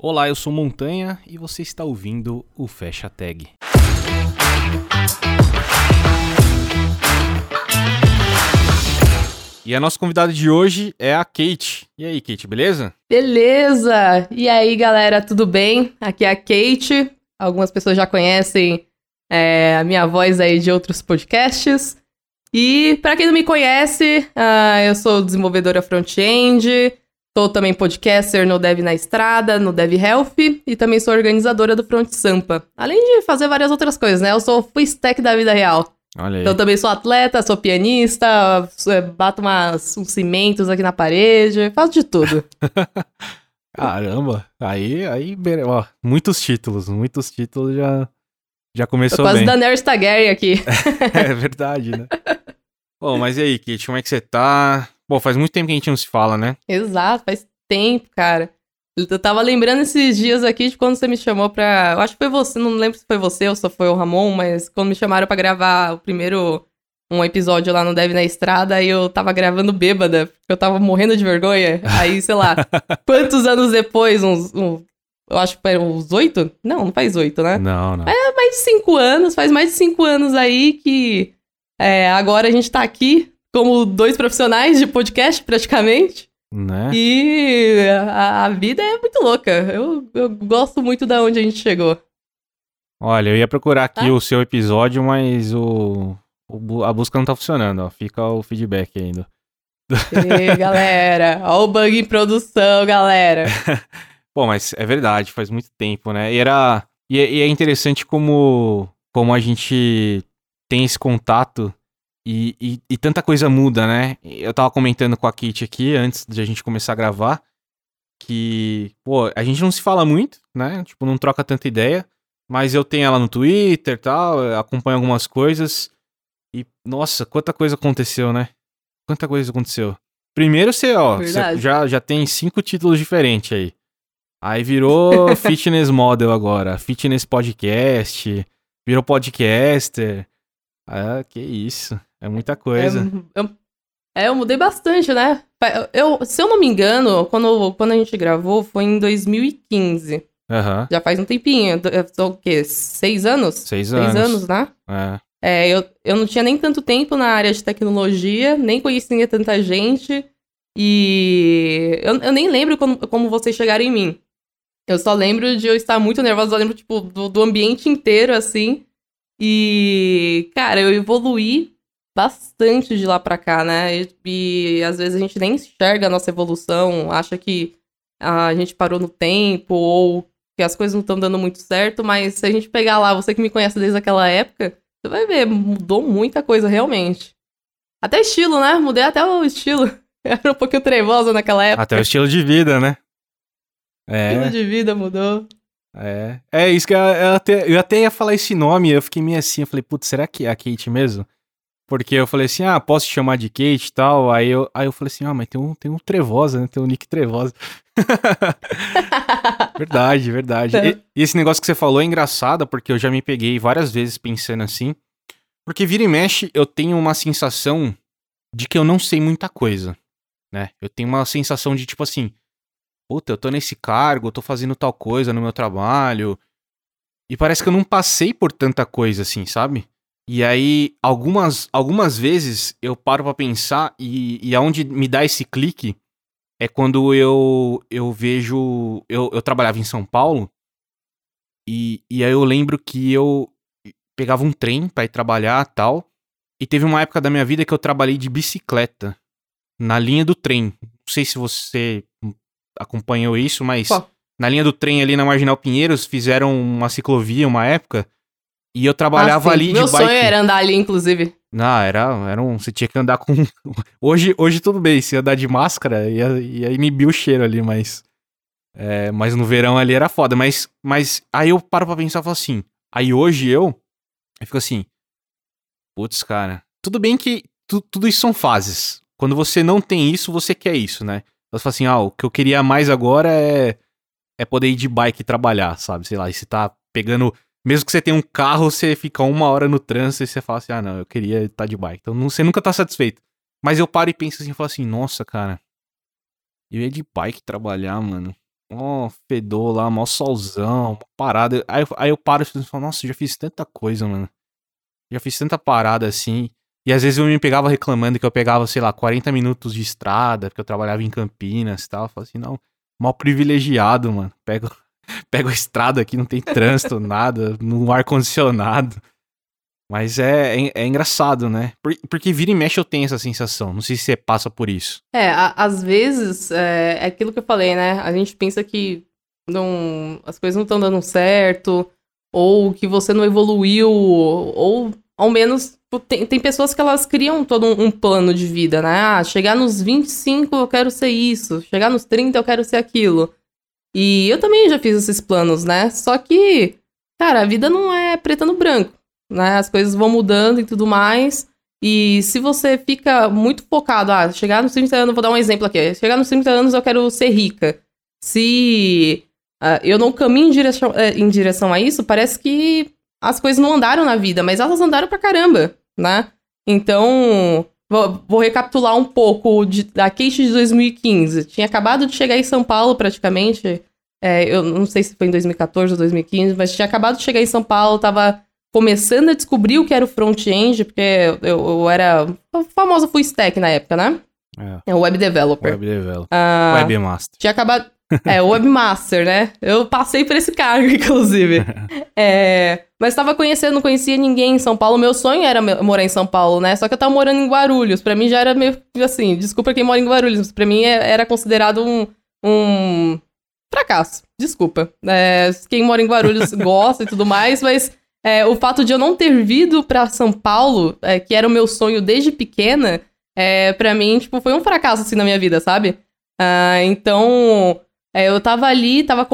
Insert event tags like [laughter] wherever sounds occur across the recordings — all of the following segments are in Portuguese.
Olá, eu sou Montanha e você está ouvindo o Fecha Tag. E a nossa convidada de hoje é a Kate. E aí, Kate, beleza? Beleza! E aí, galera, tudo bem? Aqui é a Kate. Algumas pessoas já conhecem é, a minha voz aí de outros podcasts. E para quem não me conhece, uh, eu sou desenvolvedora front-end, sou também podcaster no Dev na Estrada, no Dev Health e também sou organizadora do Front Sampa. Além de fazer várias outras coisas, né? Eu sou full stack da vida real. Olha aí. Então também sou atleta, sou pianista, é, bato umas, uns cimentos aqui na parede, faço de tudo. [laughs] Caramba, aí, aí, ó, muitos títulos, muitos títulos já, já começou quase bem. Daenerys Targaryen aqui. [laughs] é verdade, né? [laughs] Bom, mas e aí, Kate, como é que você tá? Bom, faz muito tempo que a gente não se fala, né? Exato, faz tempo, cara. Eu tava lembrando esses dias aqui de quando você me chamou pra. Eu acho que foi você, não lembro se foi você ou se foi o Ramon, mas quando me chamaram pra gravar o primeiro. Um episódio lá no Deve na Estrada, aí eu tava gravando bêbada, porque eu tava morrendo de vergonha. Aí, sei lá, [laughs] quantos anos depois, uns. Um, eu acho que uns oito? Não, não faz oito, né? Não, não. É mais de cinco anos, faz mais de cinco anos aí que é, agora a gente tá aqui como dois profissionais de podcast, praticamente. Né? E a, a vida é muito louca. Eu, eu gosto muito da onde a gente chegou. Olha, eu ia procurar aqui Ah. o seu episódio, mas o, o a busca não tá funcionando, ó. Fica o feedback ainda. E [laughs] galera, ó o bug em produção, galera. [laughs] Bom, mas é verdade, faz muito tempo, né? E era. E é, e é interessante como, como a gente tem esse contato e, e, e tanta coisa muda, né? Eu tava comentando com a Kate aqui antes de a gente começar a gravar que, pô, a gente não se fala muito, né? Tipo, não troca tanta ideia, mas eu tenho ela no Twitter e tal, acompanho algumas coisas e, nossa, quanta coisa aconteceu, né? Quanta coisa aconteceu. Primeiro você, ó, você já, já tem cinco títulos diferentes aí. Aí virou [laughs] fitness model agora, fitness podcast, virou podcaster. Ah, que isso. É muita coisa. É, eu, é, eu mudei bastante, né? Eu, se eu não me engano, quando, quando a gente gravou foi em 2015. Aham. Já faz um tempinho. São o quê? Seis anos? Seis Seis anos. anos, né? É. É, eu, eu não tinha nem tanto tempo na área de tecnologia, nem conhecia tanta gente. E eu, eu nem lembro como, como vocês chegaram em mim. Eu só lembro de eu estar muito nervosa, eu lembro, tipo, do, do ambiente inteiro, assim. E, cara, eu evoluí bastante de lá pra cá, né? E, e às vezes a gente nem enxerga a nossa evolução, acha que a gente parou no tempo ou que as coisas não estão dando muito certo, mas se a gente pegar lá, você que me conhece desde aquela época, você vai ver, mudou muita coisa realmente. Até estilo, né? Mudei até o estilo. [laughs] Era um pouquinho trevosa naquela época. Até o estilo de vida, né? O estilo É, de vida mudou. É. É isso que eu, eu até, eu até ia falar esse nome, eu fiquei meio assim, eu falei, putz, será que é a Kate mesmo? Porque eu falei assim, ah, posso te chamar de Kate e tal. Aí eu, aí eu falei assim, ah, mas tem um, tem um Trevosa, né? Tem um Nick Trevosa. [laughs] Verdade, verdade. E, e esse negócio que você falou é engraçado, porque eu já me peguei várias vezes pensando assim. Porque vira e mexe, eu tenho uma sensação de que eu não sei muita coisa, né? Eu tenho uma sensação de tipo assim, puta, eu tô nesse cargo, eu tô fazendo tal coisa no meu trabalho. E parece que eu não passei por tanta coisa assim, sabe? E aí, algumas, algumas vezes eu paro pra pensar e, e aonde me dá esse clique é quando eu, eu vejo. Eu, eu trabalhava em São Paulo e, e aí eu lembro que eu pegava um trem pra ir trabalhar tal. E teve uma época da minha vida que eu trabalhei de bicicleta na linha do trem. Não sei se você acompanhou isso, mas Qual? na linha do trem ali na Marginal Pinheiros fizeram uma ciclovia uma época. E eu trabalhava Ah, ali Meu de bike. sonho era andar ali, inclusive. Não, era, era um. Você tinha que andar com. [laughs] Hoje, hoje tudo bem, se andar de máscara ia, ia inibir o cheiro ali, mas. É, mas no verão ali era foda. Mas, mas aí eu paro pra pensar e falo assim. Aí hoje eu. Eu fico assim. Putz, cara. Tudo bem que tu- tudo isso são fases. Quando você não tem isso, você quer isso, né? Você fala assim, ah, o que eu queria mais agora é. É poder ir de bike trabalhar, sabe? Sei lá, e você tá pegando. Mesmo que você tenha um carro, você fica uma hora no trânsito e você fala assim, ah, não, eu queria estar de bike. Então não- você nunca tá satisfeito. Mas eu paro e penso assim, eu falo assim, nossa, cara. Eu ia de bike trabalhar, mano. mó fedor lá, mó solzão, mó parada. Aí, aí eu paro e falo, nossa, já fiz tanta coisa, mano. Já fiz tanta parada assim. E às vezes eu me pegava reclamando que eu pegava, sei lá, 40 minutos de estrada, porque eu trabalhava em Campinas e tal. Eu falava assim, não, mal privilegiado, mano. Pego, [laughs] pego a estrada aqui, não tem trânsito, [laughs] nada, no ar-condicionado. Mas é, é, é engraçado, né? Por- porque vira e mexe eu tenho essa sensação. Não sei se você passa por isso. É, a- às vezes, é, é aquilo que eu falei, né? A gente pensa que não, as coisas não estão dando certo, ou que você não evoluiu, ou ao menos tem, tem pessoas que elas criam todo um, um plano de vida, né? Ah, chegar nos 25 eu quero ser isso, chegar nos 30 eu quero ser aquilo. E eu também já fiz esses planos, né? Só que, cara, a vida não é preta no branco, né? As coisas vão mudando e tudo mais. E se você fica muito focado, ah, chegar nos 30 anos, vou dar um exemplo aqui. Chegar nos 30 anos eu quero ser rica. Se ah, eu não caminho em direção, eh, em direção a isso, parece que as coisas não andaram na vida, mas elas andaram pra caramba, né? Então, vou, vou recapitular um pouco de- da queixa de 2015. Tinha acabado de chegar em São Paulo, praticamente. É, eu não sei se foi em 2014 ou 2015, mas tinha acabado de chegar em São Paulo, tava começando a descobrir o que era o front-end, porque eu, eu era a famosa full stack na época, né? É. É o web developer. Web developer. Ah, Webmaster. tinha acabado. É, webmaster, né? Eu passei por esse cargo, [laughs] inclusive. É, mas tava conhecendo, não conhecia ninguém em São Paulo. Meu sonho era morar em São Paulo, né? Só que eu tava morando em Guarulhos. Pra mim já era meio assim, desculpa quem mora em Guarulhos, mas pra mim é- era considerado um, um fracasso. Desculpa. É, quem mora em Guarulhos [laughs] gosta e tudo mais, mas é, o fato de eu não ter vindo pra São Paulo, é, que era o meu sonho desde pequena, é, para mim, tipo, foi um fracasso assim na minha vida, sabe? Ah, então, é, eu tava ali, tava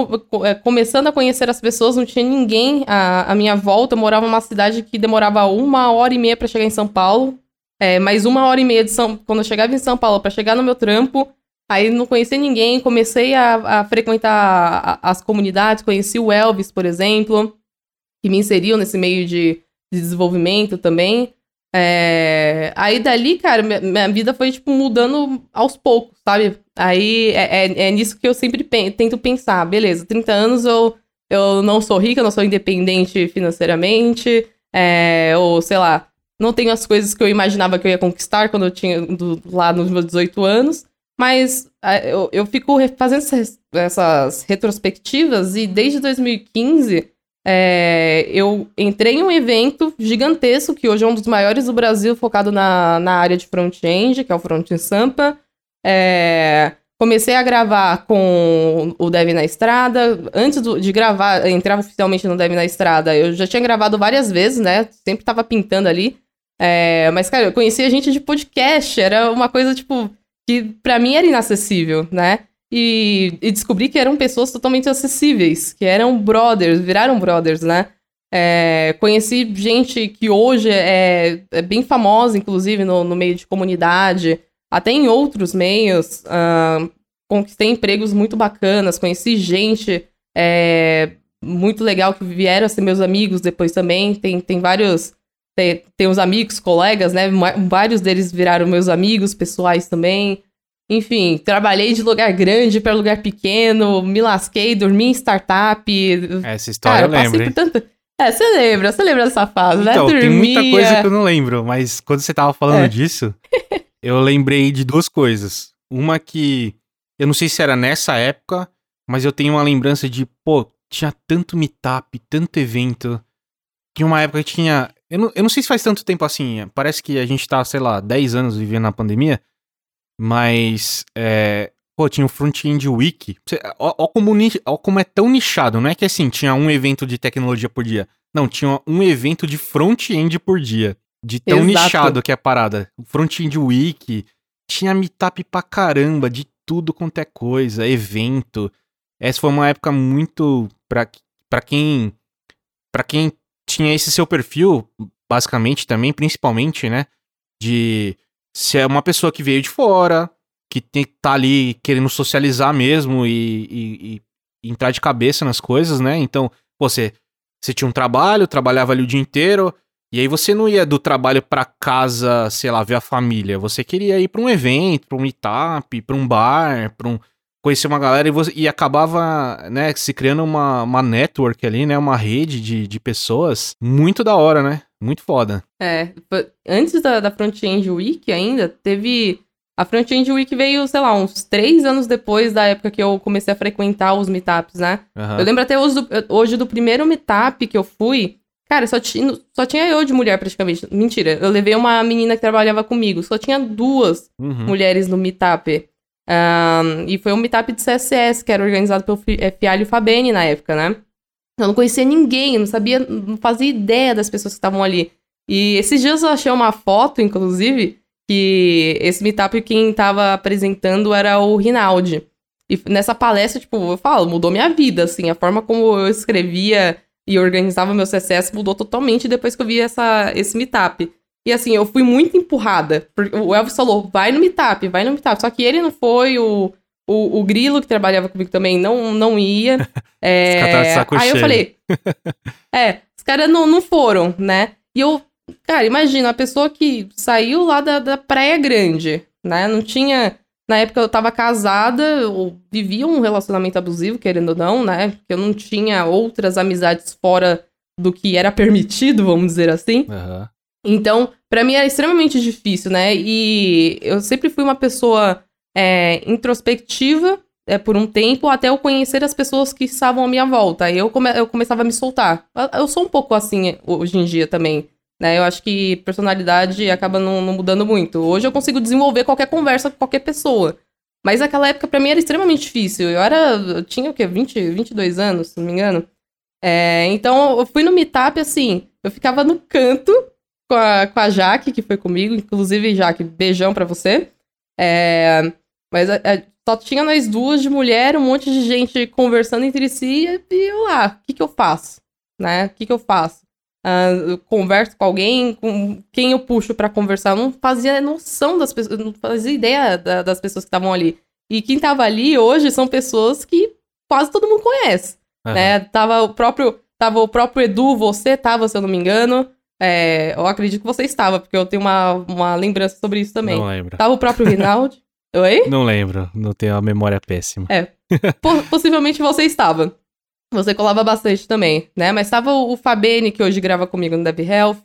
é, começando a conhecer as pessoas, não tinha ninguém à, à minha volta. Eu morava numa cidade que demorava uma hora e meia pra chegar em São Paulo. É, mais uma hora e meia de São... quando eu chegava em São Paulo pra chegar no meu trampo. Aí não conhecia ninguém, comecei a, a frequentar a- as comunidades, conheci o Elvis, por exemplo, que me inseriu nesse meio de, de desenvolvimento também. É, Aí dali, cara, minha, vida foi, tipo, mudando aos poucos, sabe? Aí é, é, é nisso que eu sempre pen- tento pensar. Beleza, 30 anos eu, eu não sou rica, não sou independente financeiramente, é, ou sei lá, não tenho as coisas que eu imaginava que eu ia conquistar quando eu tinha do- lá nos meus 18 anos, mas eu, eu fico fazendo essas retrospectivas e desde 2015 é, eu entrei em um evento gigantesco, que hoje é um dos maiores do Brasil, focado na, na área de front-end, que é o Front em Sampa. É, comecei a gravar com o Dev na Estrada. Antes do- de gravar, entrar oficialmente no Dev na Estrada, eu já tinha gravado várias vezes, né? Sempre tava pintando ali. É, mas, cara, eu conhecia gente de podcast, era uma coisa, tipo, que pra mim era inacessível, né? E, e descobri que eram pessoas totalmente acessíveis, que eram brothers, viraram brothers, né? É, conheci gente que hoje é, é bem famosa, inclusive, no, no meio de comunidade, até em outros meios. ah, conquistei empregos muito bacanas, conheci gente é, muito legal que vieram a ser meus amigos depois também. Tem, tem vários. Tem, tem os amigos, colegas, né? Vários deles viraram meus amigos pessoais também. Enfim, trabalhei de lugar grande para lugar pequeno, me lasquei, dormi em startup. Essa história Cara, eu lembro, tanta. É, você lembra, você lembra dessa fase, Então, né? tem muita coisa que eu não lembro, mas quando você tava falando É. disso, [laughs] eu lembrei de duas coisas. Uma que eu não sei se era nessa época, mas eu tenho uma lembrança de, pô, tinha tanto meetup, tanto evento. Tinha uma época que tinha. Eu não, eu não sei se faz tanto tempo assim. Parece que a gente tá, sei lá, 10 anos vivendo na pandemia. Mas. É, pô, tinha o Front-End Week. Você- Ó, ó como, ó como é tão nichado. Não é que assim, tinha um evento de tecnologia por dia. Não, tinha um evento de front-end por dia. De tão Exato. nichado que é a parada. O Front-End Week. Tinha meetup pra caramba, de tudo quanto é coisa, evento. Essa foi uma época muito. Pra, pra quem. Pra quem tinha esse seu perfil, basicamente também, principalmente, né? De ser uma pessoa que veio de fora, que tem tá ali querendo socializar mesmo e, e- e entrar de cabeça nas coisas, né? Então, você, você tinha um trabalho, trabalhava ali o dia inteiro, e aí você não ia do trabalho pra casa, sei lá, ver a família. Você queria ir pra um evento, pra um meetup, pra um bar, pra um, conhecia uma galera e, você, e acabava, né, se criando uma, uma network ali, né, uma rede de, de pessoas muito da hora, né? Muito foda. É, antes da, da Front-End Week ainda, teve... A Front-End Week veio, sei lá, uns três anos depois da época que eu comecei a frequentar os meetups, né? Uhum. Eu lembro até hoje do, hoje do primeiro meetup que eu fui, Cara, só tinha, só tinha eu de mulher praticamente. Mentira, eu levei uma menina que trabalhava comigo. Só tinha duas uhum. mulheres no meetup. Um, e foi um meetup de CSS, que era organizado pelo Fialho Fabene na época, né? Eu não conhecia ninguém, não sabia, não fazia ideia das pessoas que estavam ali. E esses dias eu achei uma foto, inclusive, que esse meetup quem tava apresentando era o Rinaldi. E nessa palestra, tipo, eu falo, mudou minha vida, assim, a forma como eu escrevia e organizava meu CSS mudou totalmente depois que eu vi essa, esse meetup. E assim, eu fui muito empurrada. Porque o Elvis falou, vai no meetup, vai no meetup. Só que ele não foi, o, o, o Grilo, que trabalhava comigo também, não, não ia. [laughs] É... aí eu falei, [laughs] é, os caras não, não foram, né? E eu, cara, imagina, a pessoa que saiu lá da, da Praia Grande, né? Não tinha na época eu tava casada, eu vivia um relacionamento abusivo, querendo ou não, né? Porque eu não tinha outras amizades fora do que era permitido, vamos dizer assim. Uhum. Então, para mim era extremamente difícil, né? E eu sempre fui uma pessoa é, introspectiva é, por um tempo, até eu conhecer as pessoas que estavam à minha volta. Aí eu, come eu começava a me soltar. Eu sou um pouco assim hoje em dia também. Né? Eu acho que personalidade acaba não, não, mudando muito. Hoje eu consigo desenvolver qualquer conversa com qualquer pessoa. Mas naquela época para mim era extremamente difícil. Eu era. Eu tinha o quê? 20, 22 anos, se não me engano. É, então eu fui no meetup assim. Eu ficava no canto com a, com a Jaque, que foi comigo. Inclusive, Jaque, beijão pra você. É, mas é, só tinha nós duas de mulher, um monte de gente conversando entre si. E eu lá, o que, que eu faço? Né? O que, que eu faço? Uh, converso com alguém, com quem eu puxo para conversar. Eu não fazia noção das pessoas, não fazia ideia da, das pessoas que estavam ali. E quem tava ali hoje são pessoas que quase todo mundo conhece. Uhum. Né? Tava o próprio. Tava o próprio Edu, você tava, se eu não me engano. É, eu acredito que você estava, porque eu tenho uma, uma lembrança sobre isso também. Não lembro. Tava o próprio [laughs] Rinaldi. Oi? Não lembro, não tenho a memória péssima. É. possivelmente você estava. Você colava bastante também, né? Mas tava o Fabene, que hoje grava comigo no Dev Health.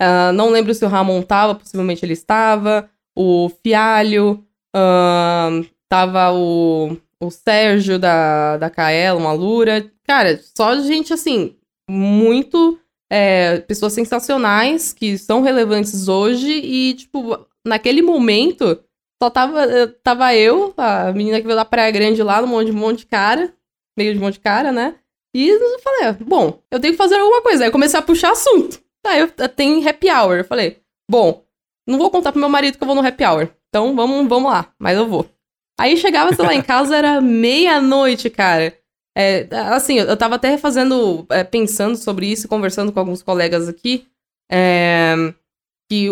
Uh, não lembro se o Ramon tava, possivelmente ele estava. O Fialho. Uh, tava o, o Sérgio da, da Kaela, uma Lura. Cara, só gente assim, muito. É, pessoas sensacionais que são relevantes hoje e, tipo, naquele momento só tava, tava eu, a menina que veio da Praia Grande lá, no monte de monte de cara, meio de monte de cara, né? E eu falei, ah, bom, eu tenho que fazer alguma coisa. Aí eu comecei a puxar assunto. Aí eu, eu tenho happy hour. Eu falei, bom, não vou contar pro meu marido que eu vou no happy hour. Então vamos, vamos lá, mas eu vou. Aí chegava, sei lá, em casa era meia-noite, cara. É, assim, eu tava até fazendo, é, pensando sobre isso, conversando com alguns colegas aqui, é, que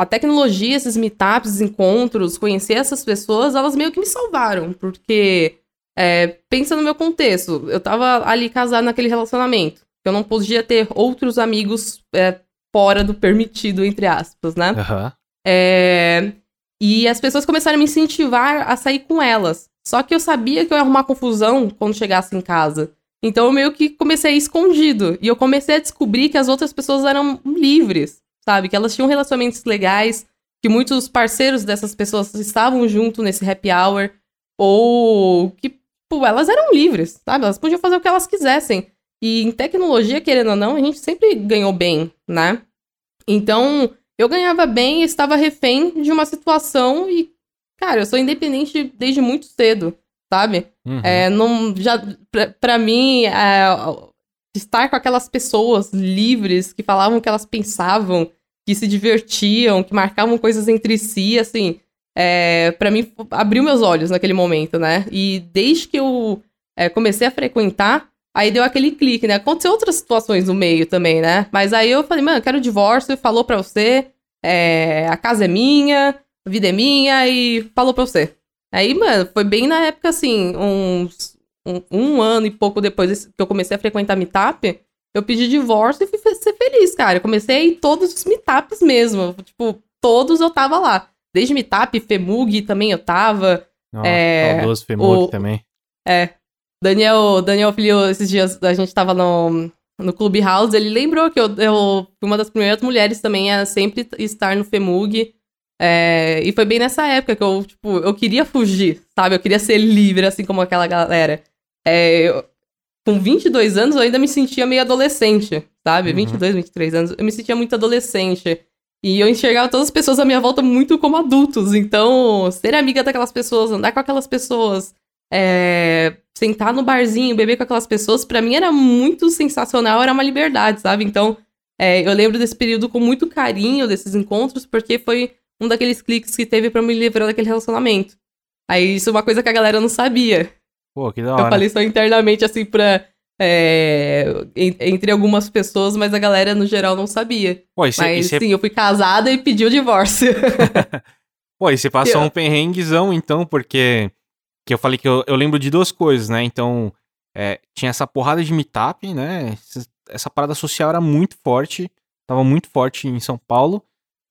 a tecnologia, esses meetups, encontros, conhecer essas pessoas, elas meio que me salvaram, porque é, pensa no meu contexto. Eu tava ali casado naquele relacionamento. Eu não podia ter outros amigos é, fora do permitido, entre aspas, né? Uhum. É, e as pessoas começaram a me incentivar a sair com elas. Só que eu sabia que eu ia arrumar confusão quando chegasse em casa. Então eu meio que comecei a ir escondido. E eu comecei a descobrir que as outras pessoas eram livres, sabe? Que elas tinham relacionamentos legais, que muitos parceiros dessas pessoas estavam junto nesse happy hour. Ou que Tipo, elas eram livres, sabe? Elas podiam fazer o que elas quisessem. E em tecnologia, querendo ou não, a gente sempre ganhou bem, né? Então, eu ganhava bem e estava refém de uma situação e, cara, eu sou independente desde muito cedo, sabe? Uhum. É, não, já, pra, pra mim, é, estar com aquelas pessoas livres que falavam o que elas pensavam, que se divertiam, que marcavam coisas entre si, assim, é, para mim, abriu meus olhos naquele momento, né? E desde que eu é, comecei a frequentar, aí deu aquele clique, né? Aconteceu outras situações no meio também, né? Mas aí eu falei, mano, quero divórcio, falou pra você, é, a casa é minha, a vida é minha, e falou pra você. Aí, mano, foi bem na época, assim, uns um, um ano e pouco depois que eu comecei a frequentar meetup, eu pedi divórcio e fui ser feliz, cara. Eu comecei todos os meetups mesmo. Tipo, todos eu tava lá. Desde Meetup, Femug também eu tava. Oh, é, saudoso Femur também. É. Daniel, Daniel Filho, esses dias a gente tava no, no Clubhouse, ele lembrou que eu, eu fui uma das primeiras mulheres também a sempre estar no FEMUG. É, e foi bem nessa época que eu, tipo, eu queria fugir, sabe? Eu queria ser livre, assim como aquela galera. É, eu, com 22 anos, eu ainda me sentia meio adolescente, sabe? Uhum. 22, 23 anos, eu me sentia muito adolescente. E eu enxergava todas as pessoas à minha volta muito como adultos. Então, ser amiga daquelas pessoas, andar com aquelas pessoas, é, sentar no barzinho, beber com aquelas pessoas, para mim era muito sensacional, era uma liberdade, sabe? Então, é, eu lembro desse período com muito carinho, desses encontros, porque foi um daqueles cliques que teve para me livrar daquele relacionamento. Aí, isso é uma coisa que a galera não sabia. Pô, que da hora. Eu falei só internamente, assim, pra. É, entre algumas pessoas, mas a galera no geral não sabia. Pô, e cê, mas e cê... sim, eu fui casada e pedi o divórcio. [laughs] Pô, e você passou eu... um perrenguezão, então, porque que eu falei que eu, eu lembro de duas coisas, né? Então, é, tinha essa porrada de meetup, né? Essa parada social era muito forte, tava muito forte em São Paulo.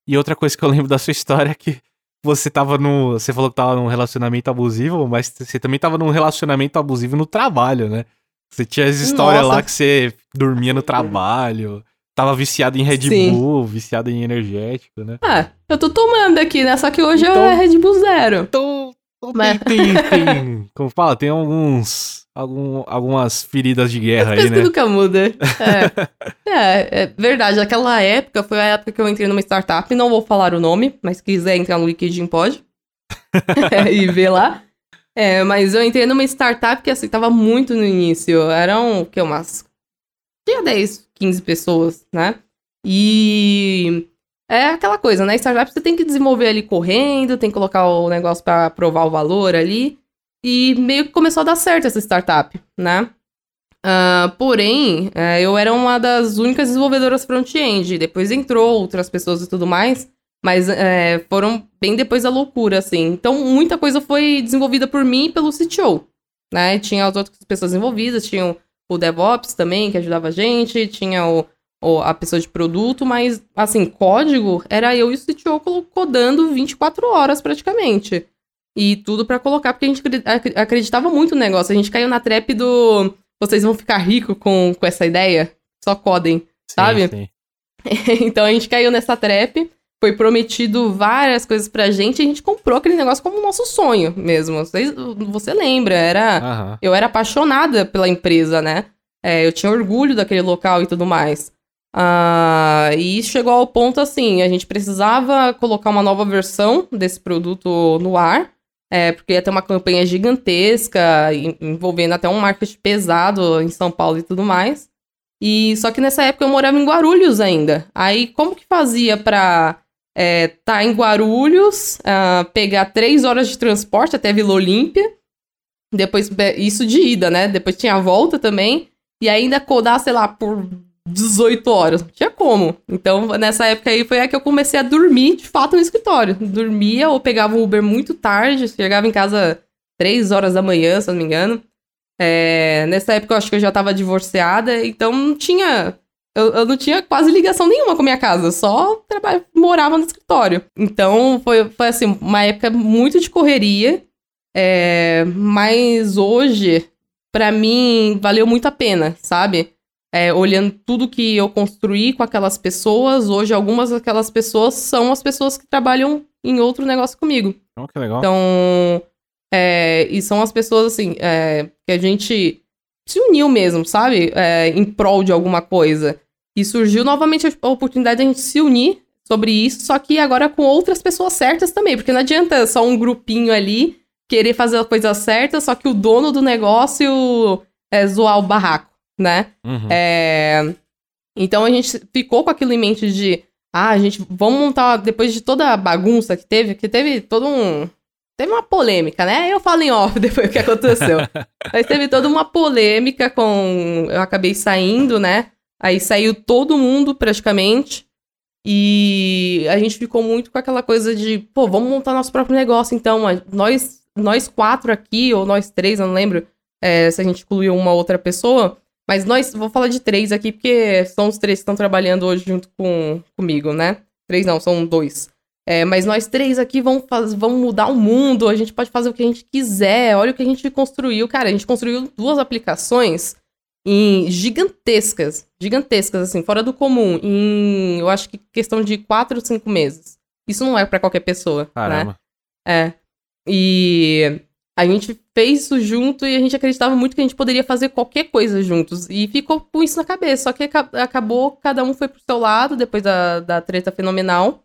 E outra coisa que eu lembro da sua história é que você tava no. Você falou que tava num relacionamento abusivo, mas você também tava num relacionamento abusivo no trabalho, né? Você tinha as histórias lá que você dormia no trabalho, tava viciado em Red Sim. Bull, viciado em energético, né? Ah, eu tô tomando aqui, né? Só que hoje então, é Red Bull Zero. Então, mas... tem, tem, tem, como fala, tem alguns, algum, algumas feridas de guerra aí, né? que nunca muda. [laughs] É. é, é verdade. Aquela época foi a época que eu entrei numa startup, não vou falar o nome, mas se quiser entrar no LinkedIn pode. [laughs] [laughs] e ver lá. É, mas eu entrei numa startup que, assim, tava muito no início. Eram, que, umas... Tinha 10, 15 pessoas, né? E é aquela coisa, né? Startup você tem que desenvolver ali correndo, tem que colocar o negócio para provar o valor ali. E meio que começou a dar certo essa startup, né? Uh, porém, uh, eu era uma das únicas desenvolvedoras front-end. Depois entrou outras pessoas e tudo mais. Mas uh, foram bem depois da loucura, assim. Então, muita coisa foi desenvolvida por mim e pelo CTO. Né? Tinha as outras pessoas envolvidas, tinha o DevOps também, que ajudava a gente, tinha o ou a pessoa de produto, mas, assim, código era eu e o CTO codando 24 horas praticamente. E tudo para colocar, porque a gente acreditava muito no negócio. A gente caiu na trap do vocês vão ficar ricos com, com essa ideia, só codem, sim, sabe? Sim. [laughs] então a gente caiu nessa trap, foi prometido várias coisas pra gente, e a gente comprou aquele negócio como nosso sonho mesmo. Você, você lembra, era. Uhum. Eu era apaixonada pela empresa, né? É, eu tinha orgulho daquele local e tudo mais. Uh, e chegou ao ponto assim, a gente precisava colocar uma nova versão desse produto no ar, é, porque ia ter uma campanha gigantesca, envolvendo até um marketing pesado em São Paulo e tudo mais. E só que nessa época eu morava em Guarulhos ainda. Aí como que fazia pra é, tá em Guarulhos, uh, pegar três horas de transporte até Vila Olímpia, depois isso de ida, né? Depois tinha a volta também, e ainda codar, sei lá, por 18 horas. Não tinha como. Então, nessa época aí foi a que eu comecei a dormir, de fato, no escritório. Dormia ou pegava um Uber muito tarde, chegava em casa 3 horas da manhã, se eu não me engano. É, nessa época eu acho que eu já tava divorciada, então não tinha. Eu, eu não tinha quase ligação nenhuma com a minha casa, só morava no escritório. Então foi, foi assim, uma época muito de correria. É, mas hoje, para mim, valeu muito a pena, sabe? É, olhando tudo que eu construí com aquelas pessoas, hoje algumas daquelas pessoas são as pessoas que trabalham em outro negócio comigo. Oh, que legal. Então, é, e são as pessoas, assim, é, que a gente se uniu mesmo, sabe? É, em prol de alguma coisa. E surgiu novamente a oportunidade de a gente se unir sobre isso, só que agora com outras pessoas certas também, porque não adianta só um grupinho ali querer fazer a coisa certa, só que o dono do negócio é zoar o barraco né? Uhum. É... Então a gente ficou com aquilo em mente de, ah, a gente, vamos montar, depois de toda a bagunça que teve, que teve todo um. Teve uma polêmica, né? Eu falo em off [laughs] depois o que aconteceu. [laughs] Mas teve toda uma polêmica com. Eu acabei saindo, né? Aí saiu todo mundo praticamente. E a gente ficou muito com aquela coisa de, pô, vamos montar nosso próprio negócio, então. Nós, nós quatro aqui, ou nós três, eu não lembro é, se a gente incluiu uma outra pessoa. Mas nós, vou falar de três aqui, porque são os três que estão trabalhando hoje junto com, comigo, né? Três não, são dois. É, mas nós três aqui vamos, faz, vamos mudar o mundo, a gente pode fazer o que a gente quiser, olha o que a gente construiu. Cara, a gente construiu duas aplicações em gigantescas, gigantescas, assim, fora do comum, em, eu acho que questão de quatro, cinco meses. Isso não é para qualquer pessoa, né? Caramba. né? É. E a gente fez isso junto e a gente acreditava muito que a gente poderia fazer qualquer coisa juntos. E ficou com isso na cabeça. Só que acabou, cada um foi pro seu lado depois da, da treta fenomenal.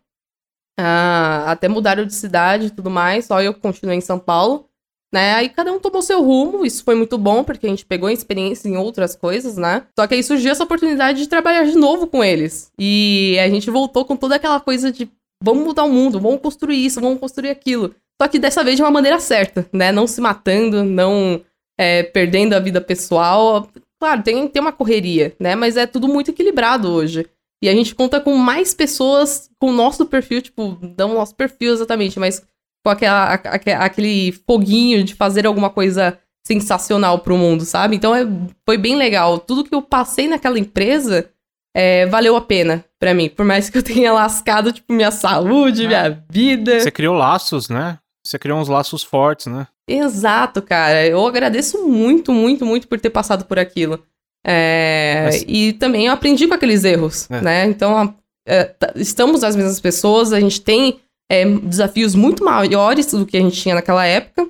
Ah, até mudaram de cidade e tudo mais. Só eu continuei em São Paulo. Né? Aí cada um tomou seu rumo, isso foi muito bom, porque a gente pegou experiência em outras coisas, né? Só que aí surgiu essa oportunidade de trabalhar de novo com eles. E a gente voltou com toda aquela coisa de vamos mudar o mundo, vamos construir isso, vamos construir aquilo. Só que dessa vez de uma maneira certa, né? Não se matando, não é, perdendo a vida pessoal. Claro, tem, tem uma correria, né? Mas é tudo muito equilibrado hoje. E a gente conta com mais pessoas com o nosso perfil, tipo, não o nosso perfil exatamente, mas com aquela, aquele foguinho de fazer alguma coisa sensacional pro mundo, sabe? Então é, foi bem legal. Tudo que eu passei naquela empresa é, valeu a pena para mim. Por mais que eu tenha [laughs] lascado, tipo, minha saúde, ah. minha vida. Você criou laços, né? Você criou uns laços fortes, né? Exato, cara. Eu agradeço muito, muito, muito por ter passado por aquilo. É, Mas... E também eu aprendi com aqueles erros, é. né? Então, é, estamos as mesmas pessoas, a gente tem é, desafios muito maiores do que a gente tinha naquela época,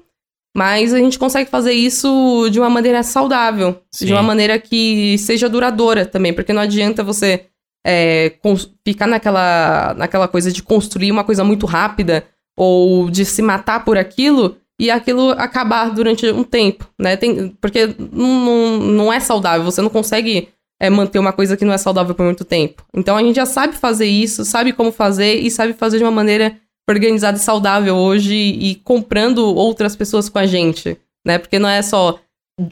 mas a gente consegue fazer isso de uma maneira saudável, Sim. de uma maneira que seja duradoura também, porque não adianta você é, ficar naquela, naquela coisa de construir uma coisa muito rápida ou de se matar por aquilo e aquilo acabar durante um tempo, né? Tem, porque não, não é saudável, você não consegue é, manter uma coisa que não é saudável por muito tempo. Então a gente já sabe fazer isso, sabe como fazer e sabe fazer de uma maneira organizada e saudável hoje e comprando outras pessoas com a gente, né? Porque não é só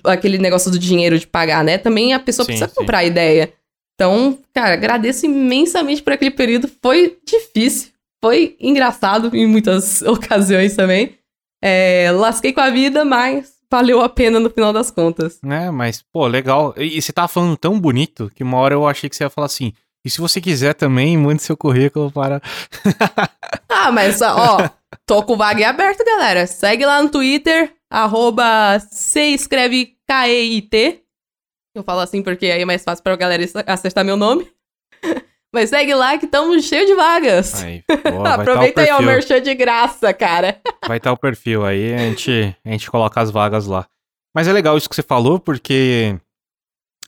aquele negócio do dinheiro de pagar, né? Também a pessoa sim, precisa sim. comprar a ideia. Então, cara, agradeço imensamente por aquele período. Foi difícil, foi engraçado em muitas [laughs] ocasiões também. É, lasquei com a vida, mas valeu a pena no final das contas. É, mas, pô, legal. E, e você tava falando tão bonito que uma hora eu achei que você ia falar assim. E se você quiser também, mande seu currículo para. [laughs] ah, mas ó, tô com o vaga aberto, galera. Segue lá no Twitter, arroba se escreve K-E-I-T. Eu falo assim porque aí é mais fácil pra galera acertar meu nome. [laughs] Mas segue lá que estamos cheios de vagas. Aí, [laughs] boa, tá Aproveita tá aí, ó, o merchan de graça, cara. [laughs] Vai estar tá o perfil aí, a gente, a gente coloca as vagas lá. Mas é legal isso que você falou, porque,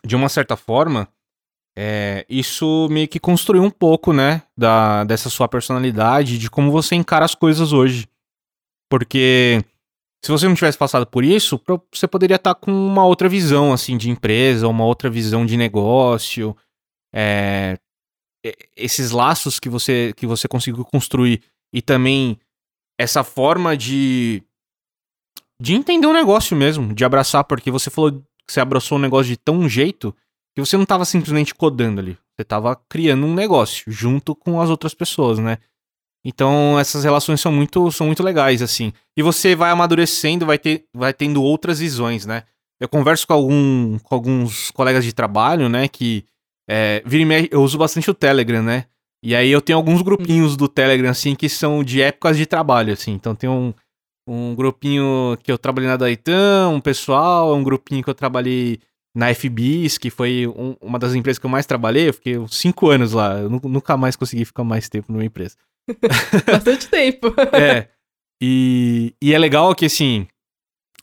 de uma certa forma, é, isso meio que construiu um pouco, né, da, dessa sua personalidade, de como você encara as coisas hoje. Porque se você não tivesse passado por isso, você poderia estar tá com uma outra visão, assim, de empresa, uma outra visão de negócio. É, esses laços que você, que você conseguiu construir e também essa forma de de entender o negócio mesmo, de abraçar, porque você falou que você abraçou o negócio de tão jeito que você não estava simplesmente codando ali, você estava criando um negócio junto com as outras pessoas, né? Então essas relações são muito são muito legais assim. E você vai amadurecendo, vai ter vai tendo outras visões, né? Eu converso com algum com alguns colegas de trabalho, né, que é, eu uso bastante o Telegram, né? E aí eu tenho alguns grupinhos do Telegram, assim, que são de épocas de trabalho, assim. Então tem um, um grupinho que eu trabalhei na Daitan, um pessoal, um grupinho que eu trabalhei na FBIS, que foi um, uma das empresas que eu mais trabalhei. Eu fiquei cinco anos lá. Eu nunca mais consegui ficar mais tempo numa empresa. [laughs] Bastante tempo. [laughs] é. E, e é legal que, assim,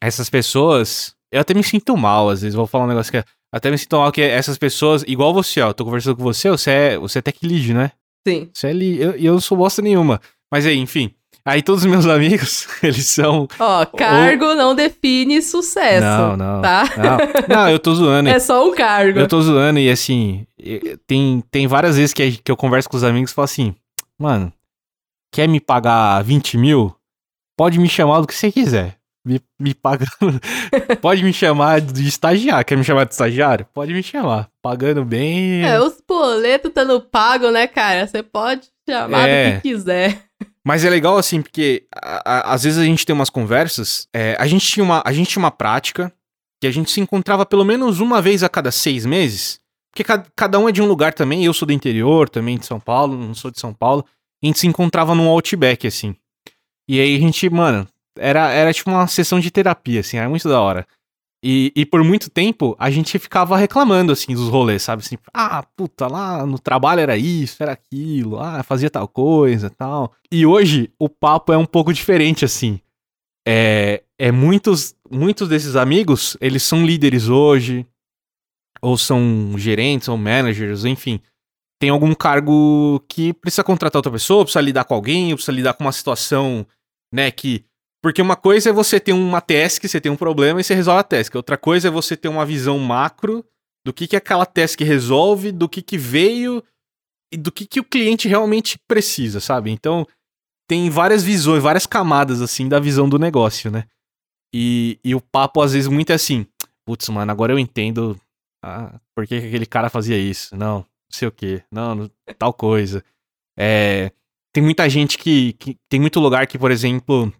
essas pessoas. Eu até me sinto mal, às vezes. Vou falar um negócio que é. Até me sinto mal que essas pessoas, igual você, ó, tô conversando com você, você é, você é tech lead, né? Sim. Você é lead, eu, eu não sou bosta nenhuma. Mas aí, enfim. Aí todos os meus [laughs] amigos, eles são. Ó, cargo ou... não define sucesso. Não, não. Tá? Não, não eu tô zoando. [laughs] é só um cargo. Eu tô zoando e assim, tem, tem várias vezes que, que eu converso com os amigos e falo assim, mano, quer me pagar 20 mil? Pode me chamar do que você quiser me, me pagando. [laughs] Pode me chamar de estagiário. Quer me chamar de estagiário? Pode me chamar. Pagando bem. É, os boletos estando pago, né, cara? Você pode chamar é. do que quiser. Mas é legal assim, porque a, a, às vezes a gente tem umas conversas. É, a, gente tinha uma, a gente tinha uma prática que a gente se encontrava pelo menos uma vez a cada seis meses. Porque cada, cada um é de um lugar também. Eu sou do interior, também de São Paulo, não sou de São Paulo. a gente se encontrava num Outback, assim. E aí a gente, mano, era, era tipo uma sessão de terapia, assim, era muito da hora. E, e por muito tempo a gente ficava reclamando, assim, dos rolês, sabe? Assim, ah, puta, lá no trabalho era isso, era aquilo, ah, fazia tal coisa tal. E hoje o papo é um pouco diferente, assim. É, é muitos, muitos desses amigos, eles são líderes hoje, ou são gerentes, ou managers, enfim. Tem algum cargo que precisa contratar outra pessoa, precisa lidar com alguém, precisa lidar com uma situação, né, que porque uma coisa é você ter uma task, você tem um problema e você resolve a task. Outra coisa é você ter uma visão macro do que, que aquela task resolve, do que, que veio e do que, que o cliente realmente precisa, sabe? Então, tem várias visões, várias camadas, assim, da visão do negócio, né? E, e o papo, às vezes, muito é assim: putz, mano, agora eu entendo ah, por que, que aquele cara fazia isso. Não, não sei o quê. Não, tal coisa. É, tem muita gente que, que. Tem muito lugar que, por exemplo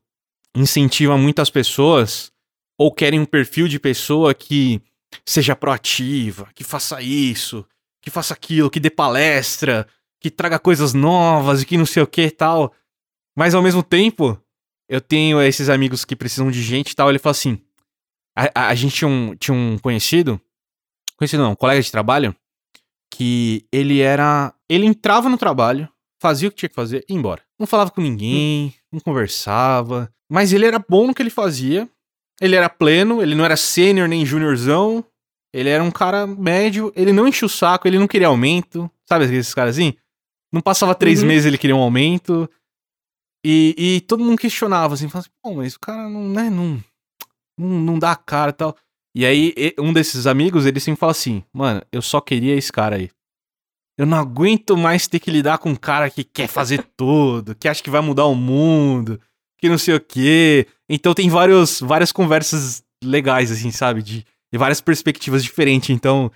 incentiva muitas pessoas ou querem um perfil de pessoa que seja proativa, que faça isso, que faça aquilo, que dê palestra, que traga coisas novas e que não sei o que e tal. Mas ao mesmo tempo, eu tenho esses amigos que precisam de gente e tal. Ele fala assim: a, a, a gente tinha um, tinha um conhecido, conhecido não, um colega de trabalho, que ele era. Ele entrava no trabalho, fazia o que tinha que fazer e ia embora. Não falava com ninguém, não conversava, mas ele era bom no que ele fazia. Ele era pleno, ele não era sênior nem juniorzão. Ele era um cara médio, ele não enchia o saco, ele não queria aumento. Sabe esses caras assim? Não passava três uhum. meses ele queria um aumento. E, e todo mundo questionava assim, falava assim, pô, mas o cara não, né, não, não, não dá a cara e tal. E aí, um desses amigos, ele sempre fala assim, mano, eu só queria esse cara aí. Eu não aguento mais ter que lidar com um cara que quer fazer tudo, que acha que vai mudar o mundo, que não sei o quê. Então tem vários, várias conversas legais, assim, sabe? De, de várias perspectivas diferentes. Então,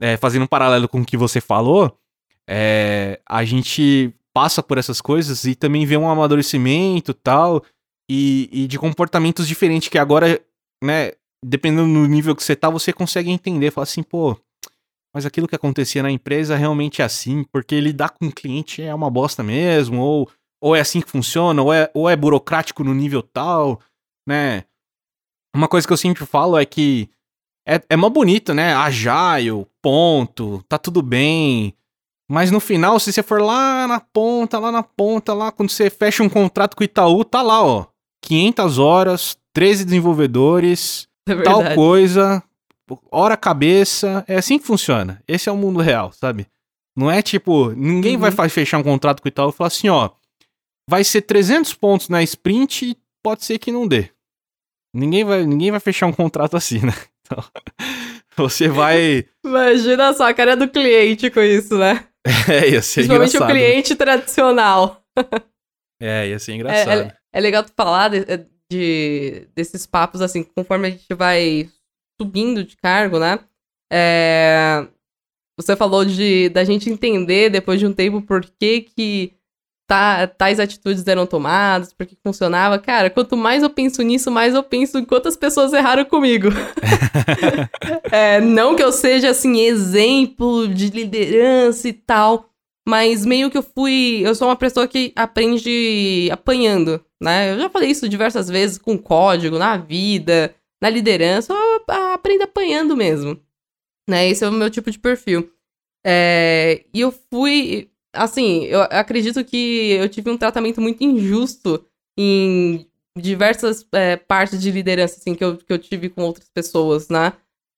é, fazendo um paralelo com o que você falou, é, a gente passa por essas coisas e também vê um amadurecimento tal, e, e de comportamentos diferentes que agora, né, dependendo do nível que você tá, você consegue entender. Falar assim, pô, mas aquilo que acontecia na empresa realmente é assim, porque lidar com o cliente é uma bosta mesmo, ou ou é assim que funciona, ou é, ou é burocrático no nível tal, né? Uma coisa que eu sempre falo é que é, é mó bonito, né? Agile, ponto, tá tudo bem. Mas no final, se você for lá na ponta, lá na ponta, lá, quando você fecha um contrato com o Itaú, tá lá, ó. 500 horas, 13 desenvolvedores, é tal coisa, hora cabeça. É assim que funciona. Esse é o mundo real, sabe? Não é tipo, ninguém uhum. vai fechar um contrato com o Itaú e falar assim, ó, vai ser 300 pontos na sprint e pode ser que não dê. Ninguém vai, ninguém vai fechar um contrato assim, né? [laughs] Então, você vai. Imagina só a cara do cliente com isso, né? [laughs] É, ia ser Principalmente engraçado. o cliente tradicional. [laughs] É, ia ser engraçado. É, é, é legal tu falar de, de, desses papos, assim, conforme a gente vai subindo de cargo, né? É, você falou de da gente entender depois de um tempo por que que tá, tais atitudes eram tomadas, porque funcionava. Cara, quanto mais eu penso nisso, mais eu penso em quantas pessoas erraram comigo. [laughs] é, não que eu seja, assim, exemplo de liderança e tal, mas meio que eu fui. Eu sou uma pessoa que aprende apanhando, né? Eu já falei isso diversas vezes com código, na vida, na liderança, eu aprendo apanhando mesmo. Né? Esse é o meu tipo de perfil. É, e eu fui assim, eu acredito que eu tive um tratamento muito injusto em diversas é, partes de liderança, assim, que eu, que eu tive com outras pessoas, né?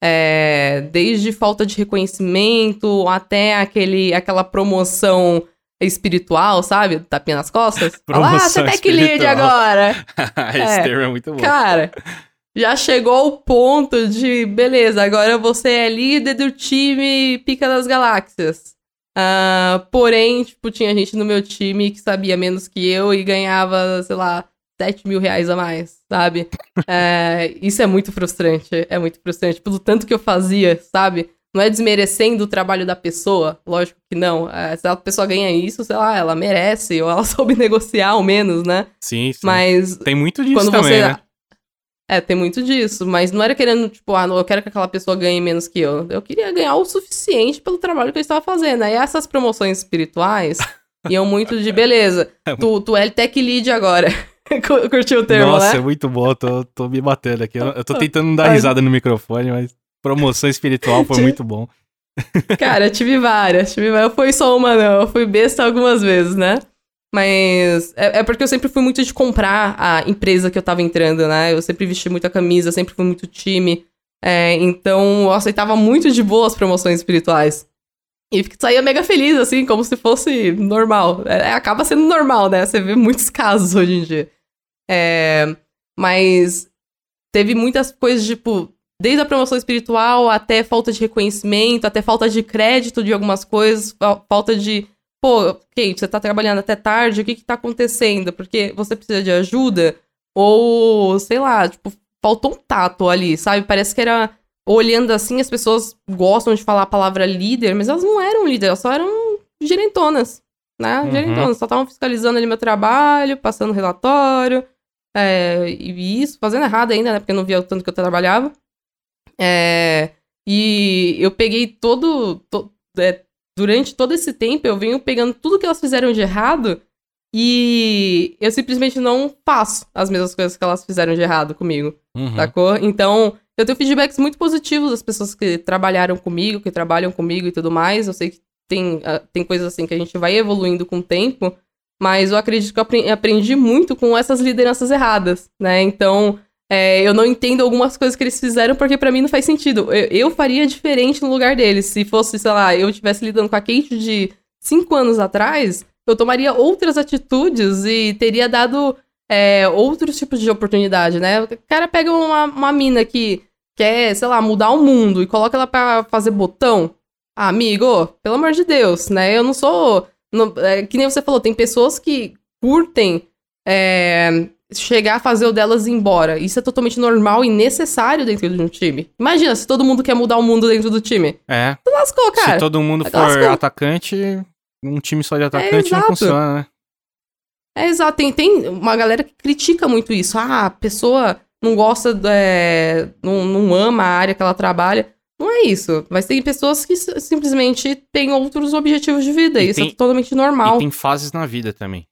É, desde falta de reconhecimento até aquele, aquela promoção espiritual, sabe? Tapinha nas costas. [laughs] Promoção Olá, você tá que lead agora. [laughs] Esse é, termo é muito bom. Cara, já chegou ao ponto de, beleza, agora você é líder do time Pica das Galáxias. Uh, porém, tipo, tinha gente no meu time que sabia menos que eu e ganhava, sei lá, 7 mil reais a mais, sabe? uh, [laughs] isso é muito frustrante, é muito frustrante. Pelo tanto que eu fazia, sabe? Não é desmerecendo o trabalho da pessoa, lógico que não. Uh, se a pessoa ganha isso, sei lá, ela merece, ou ela [laughs] soube negociar ao menos, né? Sim, sim. Mas. Tem muito disso também, você... né? É, tem muito disso, mas não era querendo, tipo, ah, não, eu quero que aquela pessoa ganhe menos que eu. Eu queria ganhar o suficiente pelo trabalho que eu estava fazendo. Aí essas promoções espirituais [laughs] iam muito de beleza. Tu, tu é tech lead agora. [laughs] Curtiu o termo, Nossa, né? é muito bom, tô, tô me batendo aqui. Eu, eu tô tentando não dar risada no microfone, mas promoção espiritual foi muito bom. Cara, tive várias, tive várias. Eu fui só uma, não. Eu fui besta algumas vezes, né? Mas é, é, porque eu sempre fui muito de comprar a empresa que eu tava entrando, né? Eu sempre vesti muita camisa, sempre fui muito time. É, então eu aceitava muito de boa as promoções espirituais. E saía mega feliz, assim, como se fosse normal. É, acaba sendo normal, né? Você vê muitos [laughs] casos hoje em dia. É, mas teve muitas coisas, tipo, desde a promoção espiritual até falta de reconhecimento, até falta de crédito de algumas coisas, falta de. Pô, Kate, você tá trabalhando até tarde, o que que tá acontecendo? Porque você precisa de ajuda? Ou, sei lá, tipo, faltou um tato ali, sabe? Parece que era olhando assim, as pessoas gostam de falar a palavra líder, mas elas não eram líderes, elas só eram gerentonas, né? Uhum. Gerentonas, só estavam fiscalizando ali meu trabalho, passando relatório, é, e isso, fazendo errado ainda, né? Porque eu não via o tanto que eu trabalhava. É, e eu peguei todo. To, é, durante todo esse tempo, eu venho pegando tudo que elas fizeram de errado e eu simplesmente não faço as mesmas coisas que elas fizeram de errado comigo, Uhum. sacou? Então, eu tenho feedbacks muito positivos das pessoas que trabalharam comigo, que trabalham comigo e tudo mais. Eu sei que tem, uh, tem coisas assim que a gente vai evoluindo com o tempo, mas eu acredito que eu aprendi muito com essas lideranças erradas, né? Então, é, eu não entendo algumas coisas que eles fizeram porque para mim não faz sentido. Eu, eu, faria diferente no lugar deles. Se fosse, sei lá, eu estivesse lidando com a Kate de cinco anos atrás, eu tomaria outras atitudes e teria dado é, outros tipos de oportunidade, né? O cara pega uma, uma mina que quer, sei lá, mudar o mundo e coloca ela pra fazer botão. Ah, amigo, pelo amor de Deus, né? Eu não sou. Não, é, que nem você falou, tem pessoas que curtem é, chegar a fazer o delas ir embora. Isso é totalmente normal e necessário dentro de um time. Imagina se todo mundo quer mudar o mundo dentro do time. É. Tu lascou, cara. Se todo mundo for lascou. atacante, um time só de atacante É, não funciona, né? É exato, tem, tem uma galera que critica muito isso. Ah, a pessoa não gosta, é, não, não ama a área que ela trabalha. Não é isso. Mas tem pessoas que simplesmente têm outros objetivos de vida. E isso tem- é totalmente normal. E Tem, tem fases na vida também.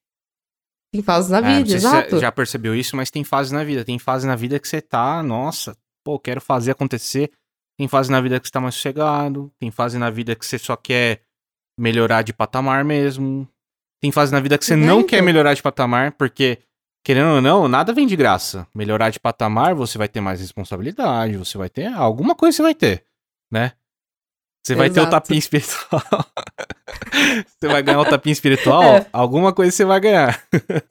Fases na É, vida, exato. você já percebeu isso, mas tem fases na vida. Tem fase na vida que você tá, nossa, pô, quero fazer acontecer. Tem fase na vida que você tá mais sossegado. Tem fase na vida que você só quer melhorar de patamar mesmo. Tem fase na vida que você É, não então. quer melhorar de patamar, porque, querendo ou não, nada vem de graça. Melhorar de patamar, você vai ter mais responsabilidade, você vai ter. Alguma coisa você vai ter, né? Você vai ter o Exato. tapinha espiritual. [laughs] você vai ganhar o tapinha espiritual, É. alguma coisa você vai ganhar. [laughs]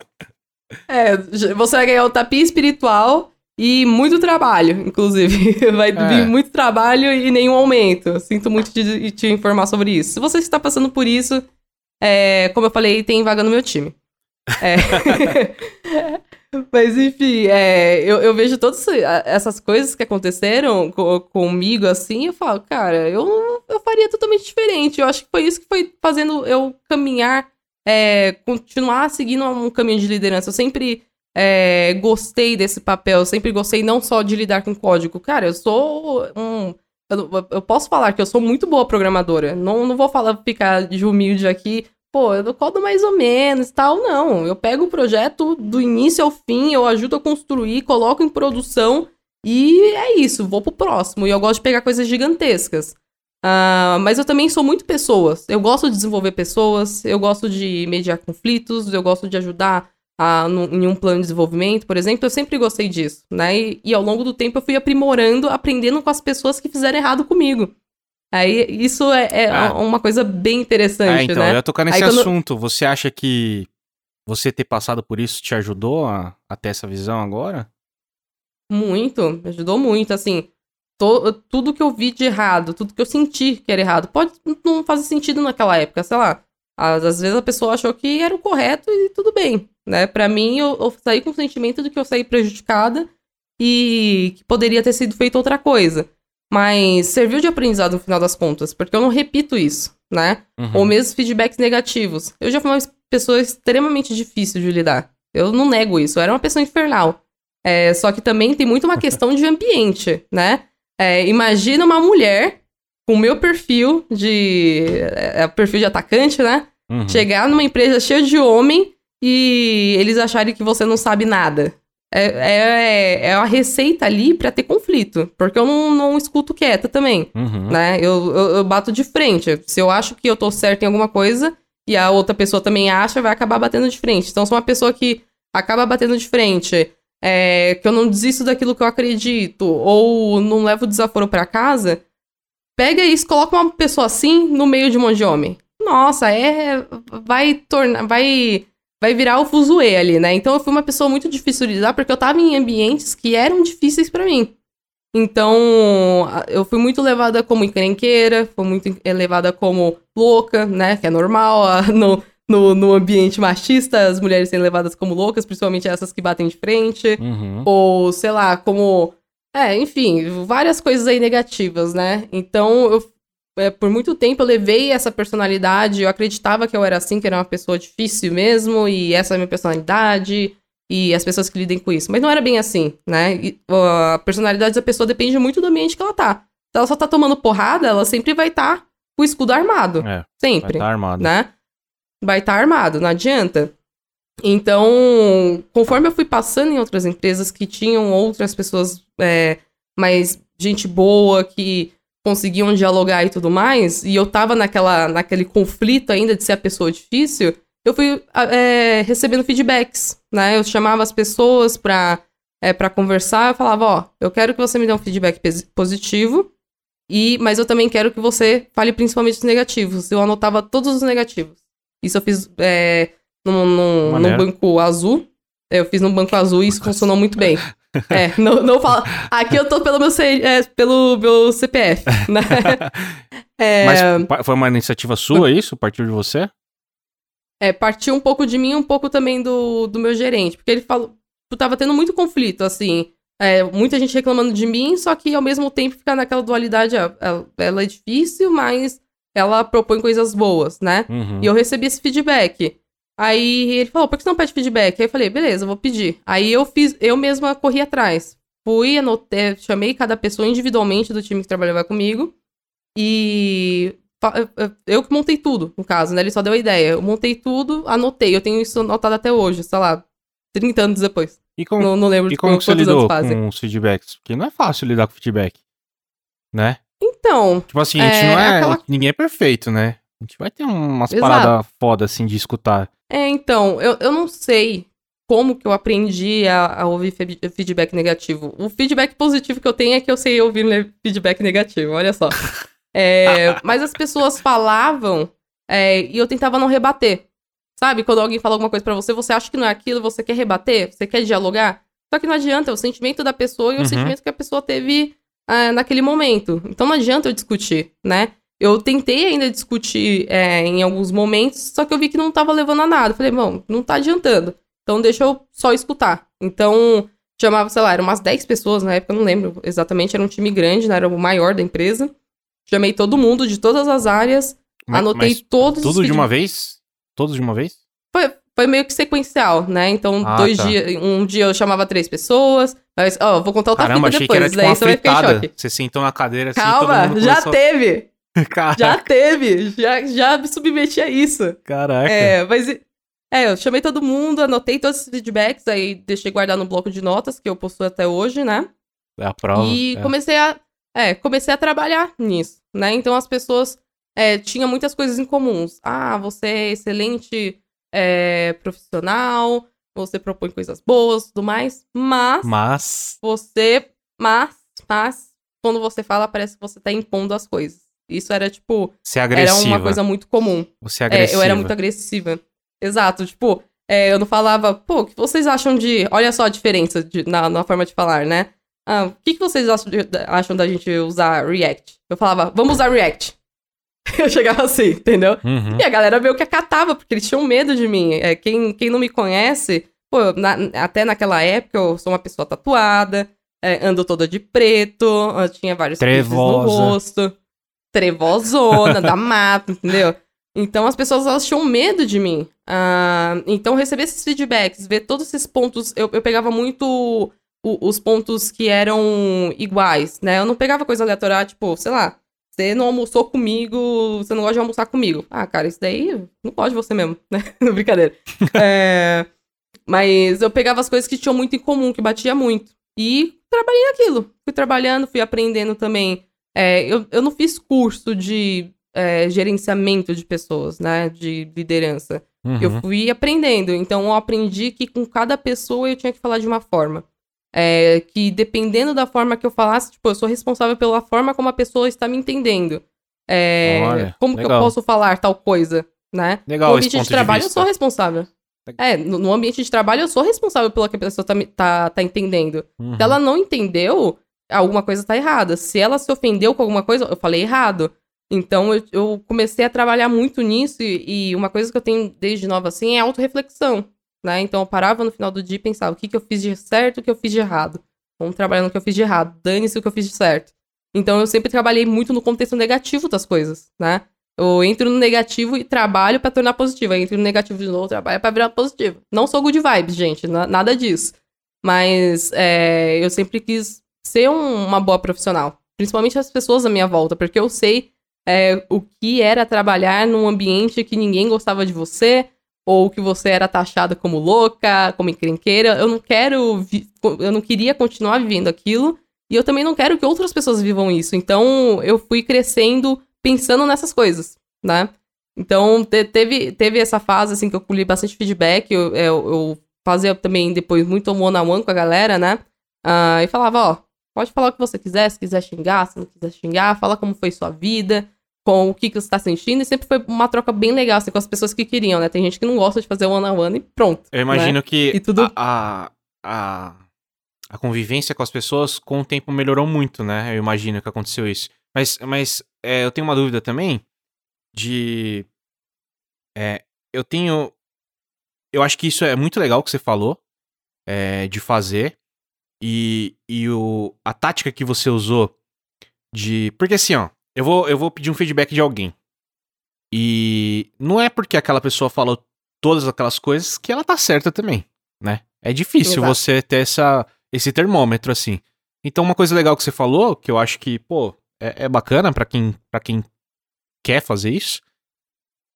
É, você vai ganhar o tapinha espiritual e muito trabalho, inclusive. [laughs] Vai É. vir muito trabalho e nenhum aumento. Sinto muito de te informar sobre isso. Se você está passando por isso, é, como eu falei, tem vaga no meu time. É. [laughs] Mas enfim, é, eu, eu vejo todas essas coisas que aconteceram co- comigo assim, eu falo, cara, eu, eu faria totalmente diferente. Eu acho que foi isso que foi fazendo eu caminhar, é, continuar seguindo um caminho de liderança. Eu sempre é, gostei desse papel, eu sempre gostei não só de lidar com código. Cara, eu sou um. Eu, eu posso falar que eu sou muito boa programadora. Não, não vou falar, ficar de humilde aqui. Pô, eu codo mais ou menos tal, não. Eu pego o projeto do início ao fim, eu ajudo a construir, coloco em produção e é isso, vou pro próximo. E eu gosto de pegar coisas gigantescas. Ah, mas eu também sou muito pessoas. Eu gosto de desenvolver pessoas, eu gosto de mediar conflitos, eu gosto de ajudar a, no- em um plano de desenvolvimento, por exemplo. Eu sempre gostei disso, né? E, e ao longo do tempo eu fui aprimorando, aprendendo com as pessoas que fizeram errado comigo. Aí isso é, é Ah. uma coisa bem interessante, É, então, né? eu ia tocar nesse Aí quando- assunto. Você acha que você ter passado por isso te ajudou a, a ter essa visão agora? Muito, ajudou muito, assim. to- tudo que eu vi de errado, tudo que eu senti que era errado, pode não fazer sentido naquela época, sei lá. Às, às vezes a pessoa achou que era o correto e tudo bem, né? Pra mim, eu, eu saí com o sentimento de que eu saí prejudicada e que poderia ter sido feito outra coisa. Mas serviu de aprendizado no final das contas, porque eu não repito isso, né? Uhum. Ou mesmo feedbacks negativos. Eu já fui uma pessoa extremamente difícil de lidar. Eu não nego isso. Eu era uma pessoa infernal. É, só que também tem muito uma [laughs] questão de ambiente, né? É, imagina uma mulher com o meu perfil de. É, é, perfil de atacante, né? Uhum. Chegar numa empresa cheia de homem e eles acharem que você não sabe nada. É, é, é a receita ali pra ter conflito. Porque eu não, não escuto quieta também, Uhum. né? Eu, eu, eu bato de frente. Se eu acho que eu tô certo em alguma coisa e a outra pessoa também acha, vai acabar batendo de frente. Então, sou uma pessoa que acaba batendo de frente, é, que eu não desisto daquilo que eu acredito, ou não levo desaforo pra casa, pega isso, coloca uma pessoa assim no meio de um monte de homem. Nossa, é. Vai tornar. Vai. Vai virar o fuzuê ali, né? Então eu fui uma pessoa muito difícil de lidar porque eu tava em ambientes que eram difíceis pra mim. Então, eu fui muito levada como encrenqueira, fui muito en- levada como louca, né? Que é normal no, no, no ambiente machista, as mulheres serem levadas como loucas, principalmente essas que batem de frente. Uhum. Ou, sei lá, como. É, enfim, várias coisas aí negativas, né? Então, eu, por muito tempo eu levei essa personalidade, eu acreditava que eu era assim, que era uma pessoa difícil mesmo, e essa é a minha personalidade, e as pessoas que lidem com isso. Mas não era bem assim, né? E, ó, a personalidade da pessoa depende muito do ambiente que ela tá. Se ela só tá tomando porrada, ela sempre vai estar com o escudo armado. É, vai Sempre estar armado. né? Vai estar armado, não adianta. Então, conforme eu fui passando em outras empresas que tinham outras pessoas é, mais gente boa, que conseguiam dialogar e tudo mais, e eu tava naquela, naquele conflito ainda de ser a pessoa difícil, eu fui a- é, recebendo feedbacks, né? Eu chamava as pessoas pra, é, pra conversar, eu falava, ó, eu quero que você me dê um feedback positivo, e, mas eu também quero que você fale principalmente os negativos. Eu anotava todos os negativos. Isso eu fiz é, num, num, num banco azul. Eu fiz num banco azul e isso funcionou muito bem. É, não, não fala. Aqui eu tô pelo meu, C- é, pelo meu CPF, [laughs] né? É, Mas foi uma iniciativa sua isso? Partiu de você? é, partiu um pouco de mim e um pouco também do, do meu gerente. Porque ele falou. tipo, Tava tendo muito conflito, assim. É, muita gente reclamando de mim, só que ao mesmo tempo ficar naquela dualidade. Ela, ela é difícil, mas ela propõe coisas boas, né? Uhum. E eu recebi esse feedback. Aí ele falou, por que você não pede feedback? Aí eu falei, beleza, eu vou pedir. Aí eu fiz, eu mesma corri atrás. Fui, anotei, chamei cada pessoa individualmente do time que trabalhava comigo. E eu- que montei tudo, no caso, né? Ele só deu a ideia. Eu montei tudo, anotei. Eu tenho isso anotado até hoje, sei lá, 30 anos depois. E como, Não, não lembro e como que você lidou fazem. com os feedbacks? Porque não é fácil lidar com feedback. Né? Então, Tipo assim, a gente É, não é. aquela- Ninguém é perfeito, né? A gente vai ter umas Exato. paradas foda assim de escutar. É, então, eu, eu não sei como que eu aprendi a, a ouvir fe- feedback negativo. O feedback positivo que eu tenho é que eu sei ouvir feedback negativo, olha só. [laughs] É, mas as pessoas falavam é, e eu tentava não rebater. Sabe? Quando alguém fala alguma coisa pra você, você acha que não é aquilo, você quer rebater, você quer dialogar. Só que não adianta, é o sentimento da pessoa e Uhum. o sentimento que a pessoa teve ah, naquele momento. Então não adianta eu discutir, né? Eu tentei ainda discutir é, em alguns momentos, só que eu vi que não tava levando a nada. Falei, bom, não tá adiantando. Então deixa eu só escutar. Então, chamava, sei lá, eram umas 10 pessoas na época, eu não lembro exatamente, era um time grande, né? Era o maior da empresa. Chamei todo mundo de todas as áreas, Mas- anotei mas todos os Tudo de uma vez? Todos de uma vez? Foi, foi meio que sequencial, né? Então, Ah, dois tá. dias. Um dia eu chamava três pessoas. Mas, ó, vou contar outra Caramba, fita achei que depois. era tipo daí você vai ficar em choque. Você sentou na cadeira assim Calma, já teve! [laughs] Caraca. Já teve! Já, já me submeti a isso. Caraca. É, mas. É, eu chamei todo mundo, anotei todos esses feedbacks, aí deixei guardar no bloco de notas, que eu possuo até hoje, né? É a prova. E é. comecei a. É, comecei a trabalhar nisso, né? Então as pessoas é, tinham muitas coisas em comuns. Ah, você é excelente é, profissional, você propõe coisas boas tudo mais, mas Mas. você. Mas, mas, quando você fala, parece que você tá impondo as coisas. Isso era, tipo, Você é era agressiva. uma coisa muito comum. Você é É, agressiva. eu era muito agressiva. Exato, tipo, é, eu não falava, pô, o que vocês acham de. Olha só a diferença de- na, na forma de falar, né? Ah, o que, que vocês acham, de- acham da gente usar React? Eu falava, vamos usar React. [laughs] Eu chegava assim, entendeu? Uhum. E a galera meio que acatava, porque eles tinham medo de mim. É, quem, quem não me conhece, pô, na- até naquela época eu sou uma pessoa tatuada, é, ando toda de preto, tinha vários piercings no rosto. Trevosona, da mata, entendeu? Então as pessoas elas tinham medo de mim. Ah, então receber esses feedbacks, ver todos esses pontos, eu, eu pegava muito o- os pontos que eram iguais, né? Eu não pegava coisa aleatória, tipo, sei lá, você você não almoçou comigo, você não gosta de almoçar comigo. Ah, cara, isso daí não pode você mesmo, [laughs] né? Brincadeira. [laughs] é, mas eu pegava as coisas que tinham muito em comum, que batia muito. E trabalhei naquilo. Fui trabalhando, fui aprendendo também. É, eu, eu não fiz curso de é, gerenciamento de pessoas, né? De liderança. Uhum. Eu fui aprendendo. Então, eu aprendi que com cada pessoa eu tinha que falar de uma forma. É, que dependendo da forma que eu falasse, tipo, eu sou responsável pela forma como a pessoa está me entendendo. É, Olha, como legal. que eu posso falar tal coisa, né? Legal, no ambiente de trabalho de eu sou responsável. É, no, no, ambiente de trabalho eu sou responsável pelo que a pessoa tá, tá, tá entendendo. Uhum. Se ela não entendeu, alguma coisa tá errada. Se ela se ofendeu com alguma coisa, eu falei errado. Então eu, eu comecei a trabalhar muito nisso e, e, uma coisa que eu tenho desde nova assim é autorreflexão, né? Então eu parava no final do dia e pensava o que, que eu fiz de certo o que eu fiz de errado. Vamos trabalhar no que eu fiz de errado, dane-se o que eu fiz de certo. Então eu sempre trabalhei muito no contexto negativo das coisas, né? Eu entro no negativo e trabalho para tornar positivo. Eu entro no negativo de novo, trabalho para virar positivo. Não sou good vibes, gente, nada disso. Mas é, eu sempre quis ser um, uma boa profissional. Principalmente as pessoas à minha volta, porque eu sei é, o que era trabalhar num ambiente que ninguém gostava de você, ou que você era taxada como louca, como encrenqueira. Eu não quero. Eu não queria continuar vivendo aquilo. E eu também não quero que outras pessoas vivam isso. Então eu fui crescendo pensando nessas coisas, né? Então te, teve, teve essa fase assim que eu colhi bastante feedback. Eu, eu, eu fazia também depois muito one-on-one -on -one com a galera, né? Uh, e falava, ó, pode falar o que você quiser, se quiser xingar, se não quiser xingar, fala como foi sua vida com o que, que você tá sentindo, e sempre foi uma troca bem legal, assim, com as pessoas que queriam, né? Tem gente que não gosta de fazer one-on-one -on -one e pronto. Eu imagino né? que e tudo... a, a, a, convivência com as pessoas com o tempo melhorou muito, né? Eu imagino que aconteceu isso. Mas, mas é, eu tenho uma dúvida também de... É, eu tenho... Eu acho que isso é muito legal que você falou é, de fazer. E, e o, a tática que você usou de... Porque assim, ó, eu vou, eu vou pedir um feedback de alguém. E não é porque aquela pessoa falou todas aquelas coisas que ela tá certa também, né? É difícil Exato. você ter essa, esse termômetro assim. Então, uma coisa legal que você falou, que eu acho que, pô, é, é bacana para quem, pra quem quer fazer isso,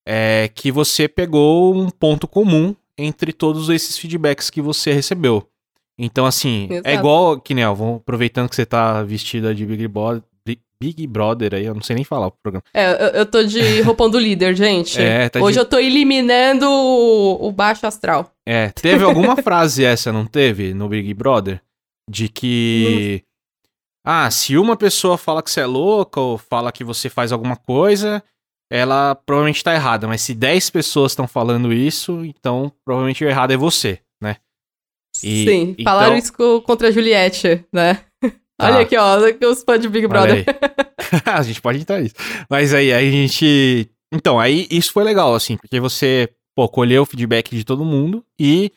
é que você pegou um ponto comum entre todos esses feedbacks que você recebeu. Então, assim, é Exato. é igual, que nem, ó, aproveitando que você tá vestida de Big Brother, Big Brother aí, eu não sei nem falar o programa. É, eu, eu tô de roupão do líder, gente. É, tá Hoje de... eu tô eliminando o, o baixo astral. É, teve alguma frase essa, não teve, no Big Brother? De que. Ah, se uma pessoa fala que você é louca ou fala que você faz alguma coisa, ela provavelmente tá errada. Mas se 10 pessoas estão falando isso, então provavelmente o errado é você, né? E, Sim, então... falaram isso contra a Juliette, né? [laughs] Tá. Olha aqui, ó, os fãs de Big Brother. [laughs] a gente pode entrar nisso. Mas aí, aí a gente. Então, aí isso foi legal, assim, porque você, pô, colheu o feedback de todo mundo e.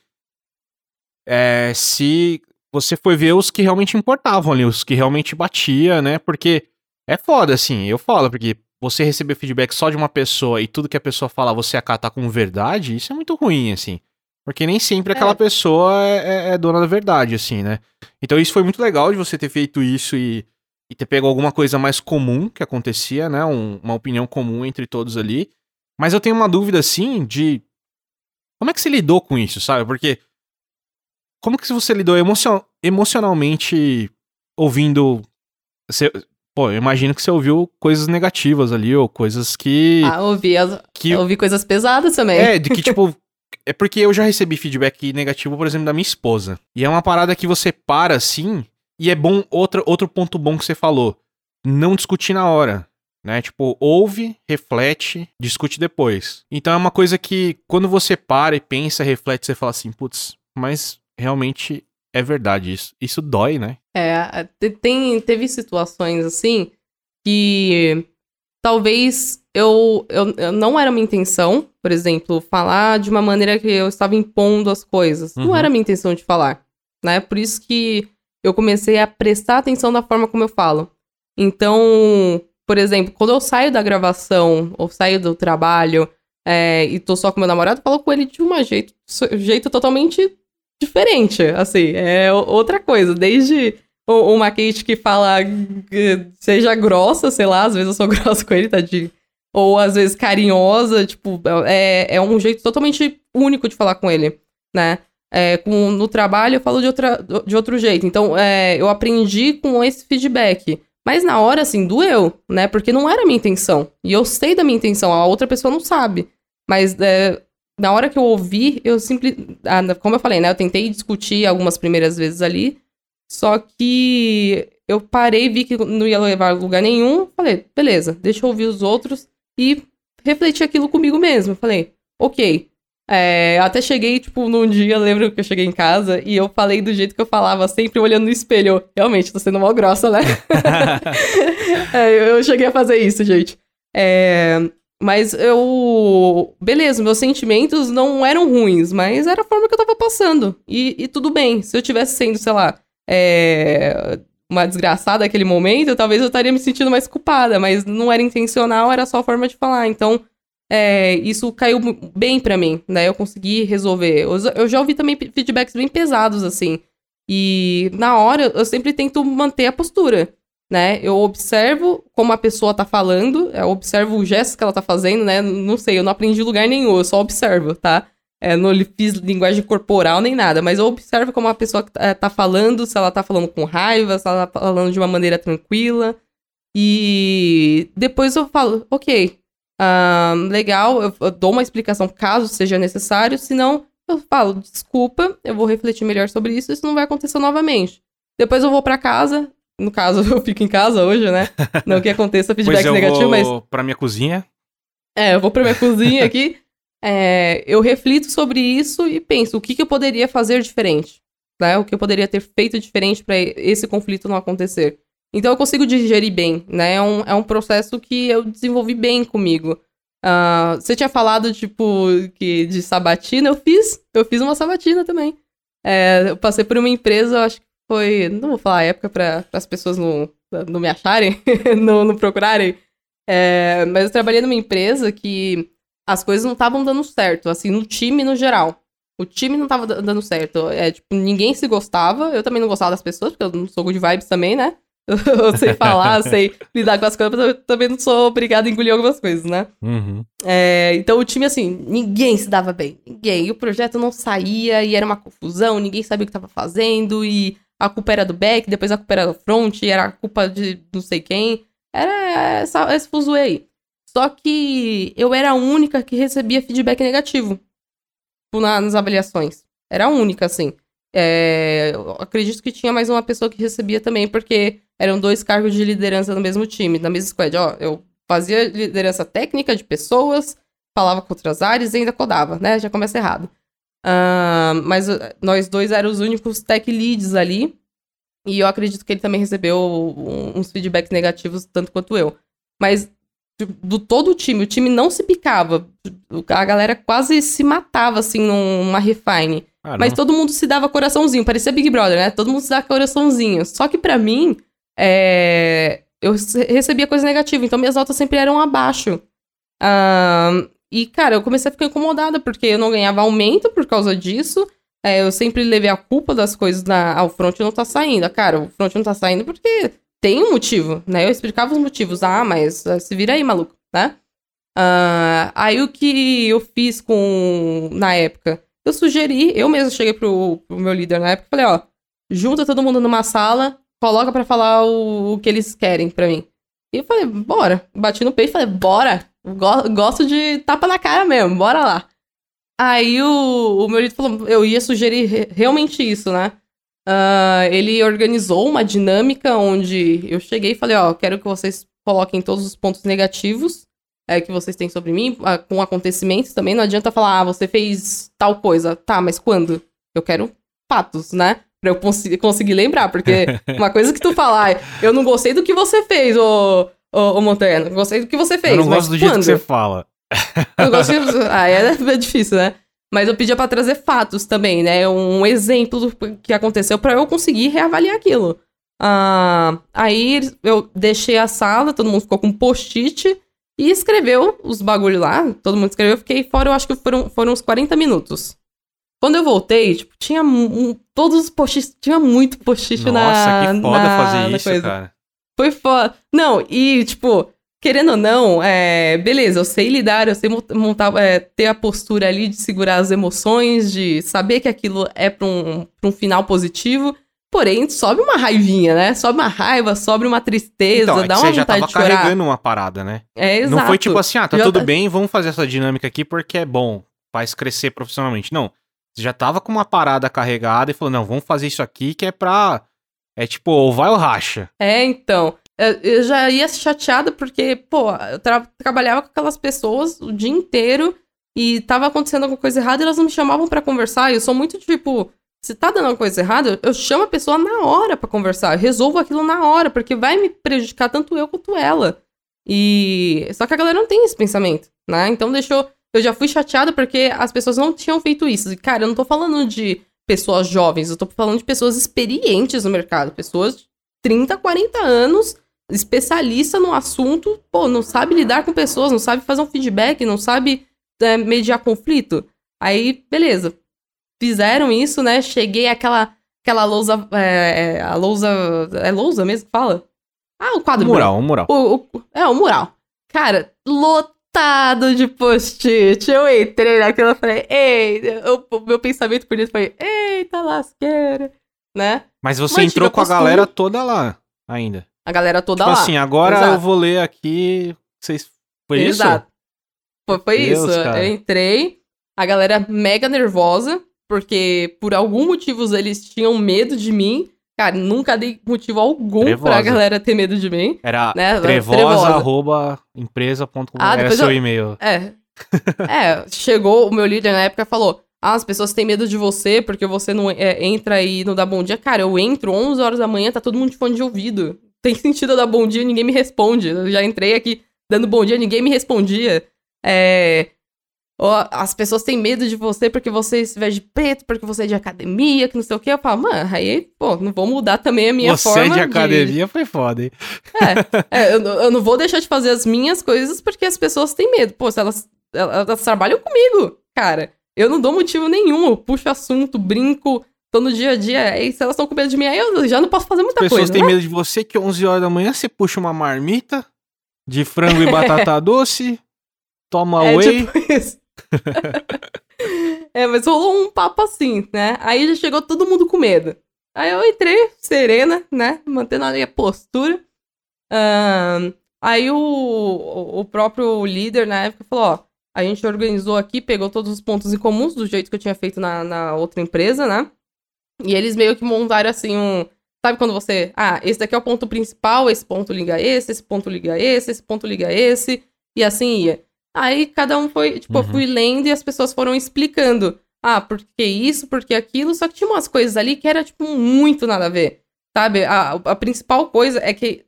É, se você foi ver os que realmente importavam ali, os que realmente batia, né? Porque é foda, assim, eu falo, porque você receber feedback só de uma pessoa e tudo que a pessoa fala você acatar como verdade, isso é muito ruim, assim. Porque nem sempre aquela é. pessoa é, é, é, dona da verdade, assim, né? Então isso foi muito legal de você ter feito isso e, e ter pego alguma coisa mais comum que acontecia, né? Um, uma opinião comum entre todos ali. Mas eu tenho uma dúvida, assim, de. Como é que você lidou com isso, sabe? Porque. Como que você lidou emocion, emocionalmente ouvindo. Você, pô, eu imagino que você ouviu coisas negativas ali, ou coisas que. Ah, ouvi. As, que, ouvi coisas pesadas também. É, de que, tipo. [laughs] É porque eu já recebi feedback negativo, por exemplo, da minha esposa. E é uma parada que você para assim, e é bom, outro, outro ponto bom que você falou, não discutir na hora. Né? Tipo, ouve, reflete, discute depois. Então é uma coisa que quando você para e pensa, reflete, você fala assim, putz, mas realmente é verdade isso. Isso dói, né? É, tem, teve situações assim que talvez eu, eu, eu, não era minha intenção, por exemplo, falar de uma maneira que eu estava impondo as coisas. Uhum. Não era minha intenção de falar, né? Por isso que eu comecei a prestar atenção da forma como eu falo. Então, por exemplo, quando eu saio da gravação ou saio do trabalho é, e tô só com meu namorado, eu falo com ele de um jeito, jeito totalmente diferente, assim, é outra coisa. Desde uma Kate que fala seja grossa, sei lá, às vezes eu sou [laughs] grossa com ele, tadinho. Ou às vezes carinhosa, tipo, é, é um jeito totalmente único de falar com ele, né? É, com, no trabalho eu falo de, outra, de outro jeito. Então, é, eu aprendi com esse feedback. Mas na hora, assim, doeu, né? Porque não era a minha intenção. E eu sei da minha intenção, a outra pessoa não sabe. Mas é, na hora que eu ouvi, eu simplesmente. Ah, como eu falei, né? Eu tentei discutir algumas primeiras vezes ali. Só que eu parei, vi que não ia levar a lugar nenhum. Falei, beleza, deixa eu ouvir os outros e refleti aquilo comigo mesmo. Falei, ok. É, até cheguei, tipo, num dia, lembro que eu cheguei em casa e eu falei do jeito que eu falava, sempre olhando no espelho. Realmente, tô sendo mal grossa, né? [laughs] [laughs] é, eu cheguei a fazer isso, gente. É, mas eu. Beleza, meus sentimentos não eram ruins, mas era a forma que eu tava passando. E, e tudo bem. Se eu tivesse sendo, sei lá, é, uma desgraçada naquele momento, talvez eu estaria me sentindo mais culpada, mas não era intencional, era só a forma de falar. Então, é, isso caiu bem para mim, né? Eu consegui resolver. Eu, eu já ouvi também feedbacks bem pesados, assim. E na hora eu sempre tento manter a postura né? Eu observo como a pessoa tá falando, eu observo os gestos que ela tá fazendo, né? Não sei, eu não aprendi lugar nenhum, eu só observo, tá? É, não fiz linguagem corporal nem nada, mas eu observo como a pessoa é, tá falando, se ela tá falando com raiva, se ela tá falando de uma maneira tranquila. E depois eu falo, ok, uh, legal, eu, eu dou uma explicação caso seja necessário, senão eu falo, desculpa, eu vou refletir melhor sobre isso, isso não vai acontecer novamente. Depois eu vou para casa, no caso, [laughs] eu fico em casa hoje, né? Não que aconteça [laughs] feedback pois eu negativo, vou mas. Pra minha cozinha. É, eu vou pra minha cozinha aqui. [laughs] É, eu reflito sobre isso e penso o que, que eu poderia fazer diferente. Né? O que eu poderia ter feito diferente para esse conflito não acontecer. Então eu consigo digerir bem, né? É um, é um processo que eu desenvolvi bem comigo. Uh, você tinha falado, tipo, que de sabatina, eu fiz. Eu fiz uma sabatina também. É, eu passei por uma empresa, acho que foi. Não vou falar a época para as pessoas não, não me acharem, [laughs] não, não procurarem. É, mas eu trabalhei numa empresa que as coisas não estavam dando certo, assim, no time no geral. O time não estava dando certo. É, tipo, ninguém se gostava. Eu também não gostava das pessoas, porque eu não sou good vibes também, né? [laughs] eu sei falar, [laughs] sei lidar com as coisas, mas eu também não sou obrigada a engolir algumas coisas, né? Uhum. É, então o time, assim, ninguém se dava bem. Ninguém. E o projeto não saía, e era uma confusão, ninguém sabia o que estava fazendo, e a culpa era do back, depois a culpa era do front, era a culpa de não sei quem. Era essa, esse fuzuê aí. Só que eu era a única que recebia feedback negativo na, nas avaliações. Era a única, assim. É, acredito que tinha mais uma pessoa que recebia também, porque eram dois cargos de liderança no mesmo time, na mesma squad. Ó, eu fazia liderança técnica de pessoas, falava com outras áreas e ainda codava, né? Já começa errado. Uh, mas uh, nós dois éramos os únicos tech leads ali. E eu acredito que ele também recebeu uns feedbacks negativos, tanto quanto eu. Mas do todo o time, o time não se picava. A galera quase se matava, assim, numa refine. Ah, Mas todo mundo se dava coraçãozinho. Parecia Big Brother, né? Todo mundo se dava coraçãozinho. Só que para mim, é... eu recebia coisa negativa. Então minhas notas sempre eram abaixo. E, cara, eu comecei a ficar incomodada, porque eu não ganhava aumento por causa disso. É, eu sempre levei a culpa das coisas na. Ah, o front não tá saindo. Ah, cara, o front não tá saindo porque tem um motivo, né? Eu explicava os motivos. Ah, mas uh, se vira aí, maluco, né? Uh, aí o que eu fiz com. Na época, eu sugeri, eu mesmo cheguei pro, pro meu líder na época e falei: ó, junta todo mundo numa sala, coloca para falar o, o que eles querem para mim. E eu falei, bora. Bati no peito e falei, bora. Gosto de tapa na cara mesmo, bora lá. Aí o, o meu líder falou, eu ia sugerir realmente isso, né? Uh, ele organizou uma dinâmica onde eu cheguei e falei, ó, quero que vocês coloquem todos os pontos negativos é, que vocês têm sobre mim, uh, com acontecimentos também. Não adianta falar, ah, você fez tal coisa. Tá, mas quando? Eu quero fatos, né? Pra eu cons conseguir lembrar, porque [laughs] uma coisa que tu falar, eu não gostei do que você fez, ô, ô, ô Montanha. Gostei do que você fez. Eu não gosto do jeito que você fala. Eu gosto de... Ah, é, é difícil, né? Mas eu pedia para trazer fatos também, né? Um exemplo do que aconteceu para eu conseguir reavaliar aquilo. Ah, aí eu deixei a sala, todo mundo ficou com post-it e escreveu os bagulho lá. Todo mundo escreveu, eu fiquei fora, eu acho que foram, foram uns 40 minutos. Quando eu voltei, tipo, tinha um, todos os posts, tinha muito post na Nossa, que foda na, fazer na isso, coisa. cara. Foi foda. Não, e, tipo, querendo ou não, é, beleza, eu sei lidar, eu sei mo- montar, é, ter a postura ali de segurar as emoções, de saber que aquilo é pra um, pra um final positivo. Porém, sobe uma raivinha, né? Sobe uma raiva, sobe uma tristeza, Então, é dá você uma já vontade tava de chorar. carregando uma parada, né? É, exato. Não foi tipo assim, ah, tá Já tudo tá- bem, vamos fazer essa dinâmica aqui porque é bom, faz crescer profissionalmente. Não, você já tava com uma parada carregada e falou, não, vamos fazer isso aqui que é pra... É tipo, ou vai ou racha. É, então. Eu já ia chateada porque, pô, eu tra- trabalhava com aquelas pessoas o dia inteiro e tava acontecendo alguma coisa errada e elas não me chamavam pra conversar. Eu sou muito tipo, se tá dando alguma coisa errada, eu chamo a pessoa na hora pra conversar. Eu resolvo aquilo na hora, porque vai me prejudicar tanto eu quanto ela. E. Só que a galera não tem esse pensamento, né? Então deixou. Eu já fui chateada porque as pessoas não tinham feito isso. E, cara, eu não tô falando de pessoas jovens, eu tô falando de pessoas experientes no mercado, pessoas de 30, 40 anos, especialista no assunto, pô, não sabe lidar com pessoas, não sabe fazer um feedback, não sabe é, mediar conflito. Aí, beleza. Fizeram isso, né? Cheguei àquela aquela lousa. É, é, a lousa. É lousa mesmo que fala? Ah, o quadro branco. Mural, um mural. O, o- é, o mural. Cara, lotado de post-it. Eu entrei naquilo e falei, ei, eu- o meu pensamento por isso foi, eita lasqueira, né? Mas você Mantive entrou com a galera toda lá, ainda. A galera toda tipo lá. assim, agora Exato. eu vou ler aqui... Vocês... Foi isso? Exato. Foi, foi Deus, isso. cara. Eu entrei, a galera mega nervosa, porque por algum motivo eles tinham medo de mim. Cara, nunca dei motivo algum Trevosa. pra galera ter medo de mim. Era Né? trevosa, Trevosa. arroba, empresa.com. Ah, era seu eu- e-mail. É. é, chegou o meu líder na época e falou: Ah, as pessoas têm medo de você porque você não é, entra e não dá bom dia. Cara, eu entro 11 horas da manhã, tá todo mundo de fone de ouvido. Tem [laughs] sentido eu dar bom dia, ninguém me responde. Eu já entrei aqui dando bom dia, ninguém me respondia. É. as pessoas têm medo de você porque você se veste de preto, porque você é de academia, que não sei o quê. Eu falo, mano, aí, pô, não vou mudar também a minha Você forma de academia foi foda, hein? é, eu, eu não vou deixar de fazer as minhas coisas porque as pessoas têm medo. Pô, se elas, elas, elas trabalham comigo, cara. Eu não dou motivo nenhum. Eu puxo assunto, brinco, tô no dia a dia. E se elas estão com medo de mim, aí eu já não posso fazer As muita pessoas coisa. têm né? medo de você que 11 horas da manhã você puxa uma marmita de frango e batata [laughs] doce, toma É whey. tipo [laughs] isso. é, mas rolou um papo assim, né? Aí já chegou todo mundo com medo. Aí eu entrei, serena, né? Mantendo a minha postura. Ahn, aí o, o, o próprio líder na época falou: ó, a gente organizou aqui, pegou todos os pontos em comuns, do jeito que eu tinha feito na, na outra empresa, né? E eles meio que montaram assim um. Sabe quando você. Ah, esse daqui é o ponto principal, esse ponto liga a esse, esse ponto liga a esse, esse ponto liga a esse, e assim ia. Aí cada um foi, tipo, eu Uhum. fui lendo e as pessoas foram explicando. Ah, por que isso, por que aquilo, só que tinha umas coisas ali que era, tipo, muito nada a ver. Sabe? A, a principal coisa é que.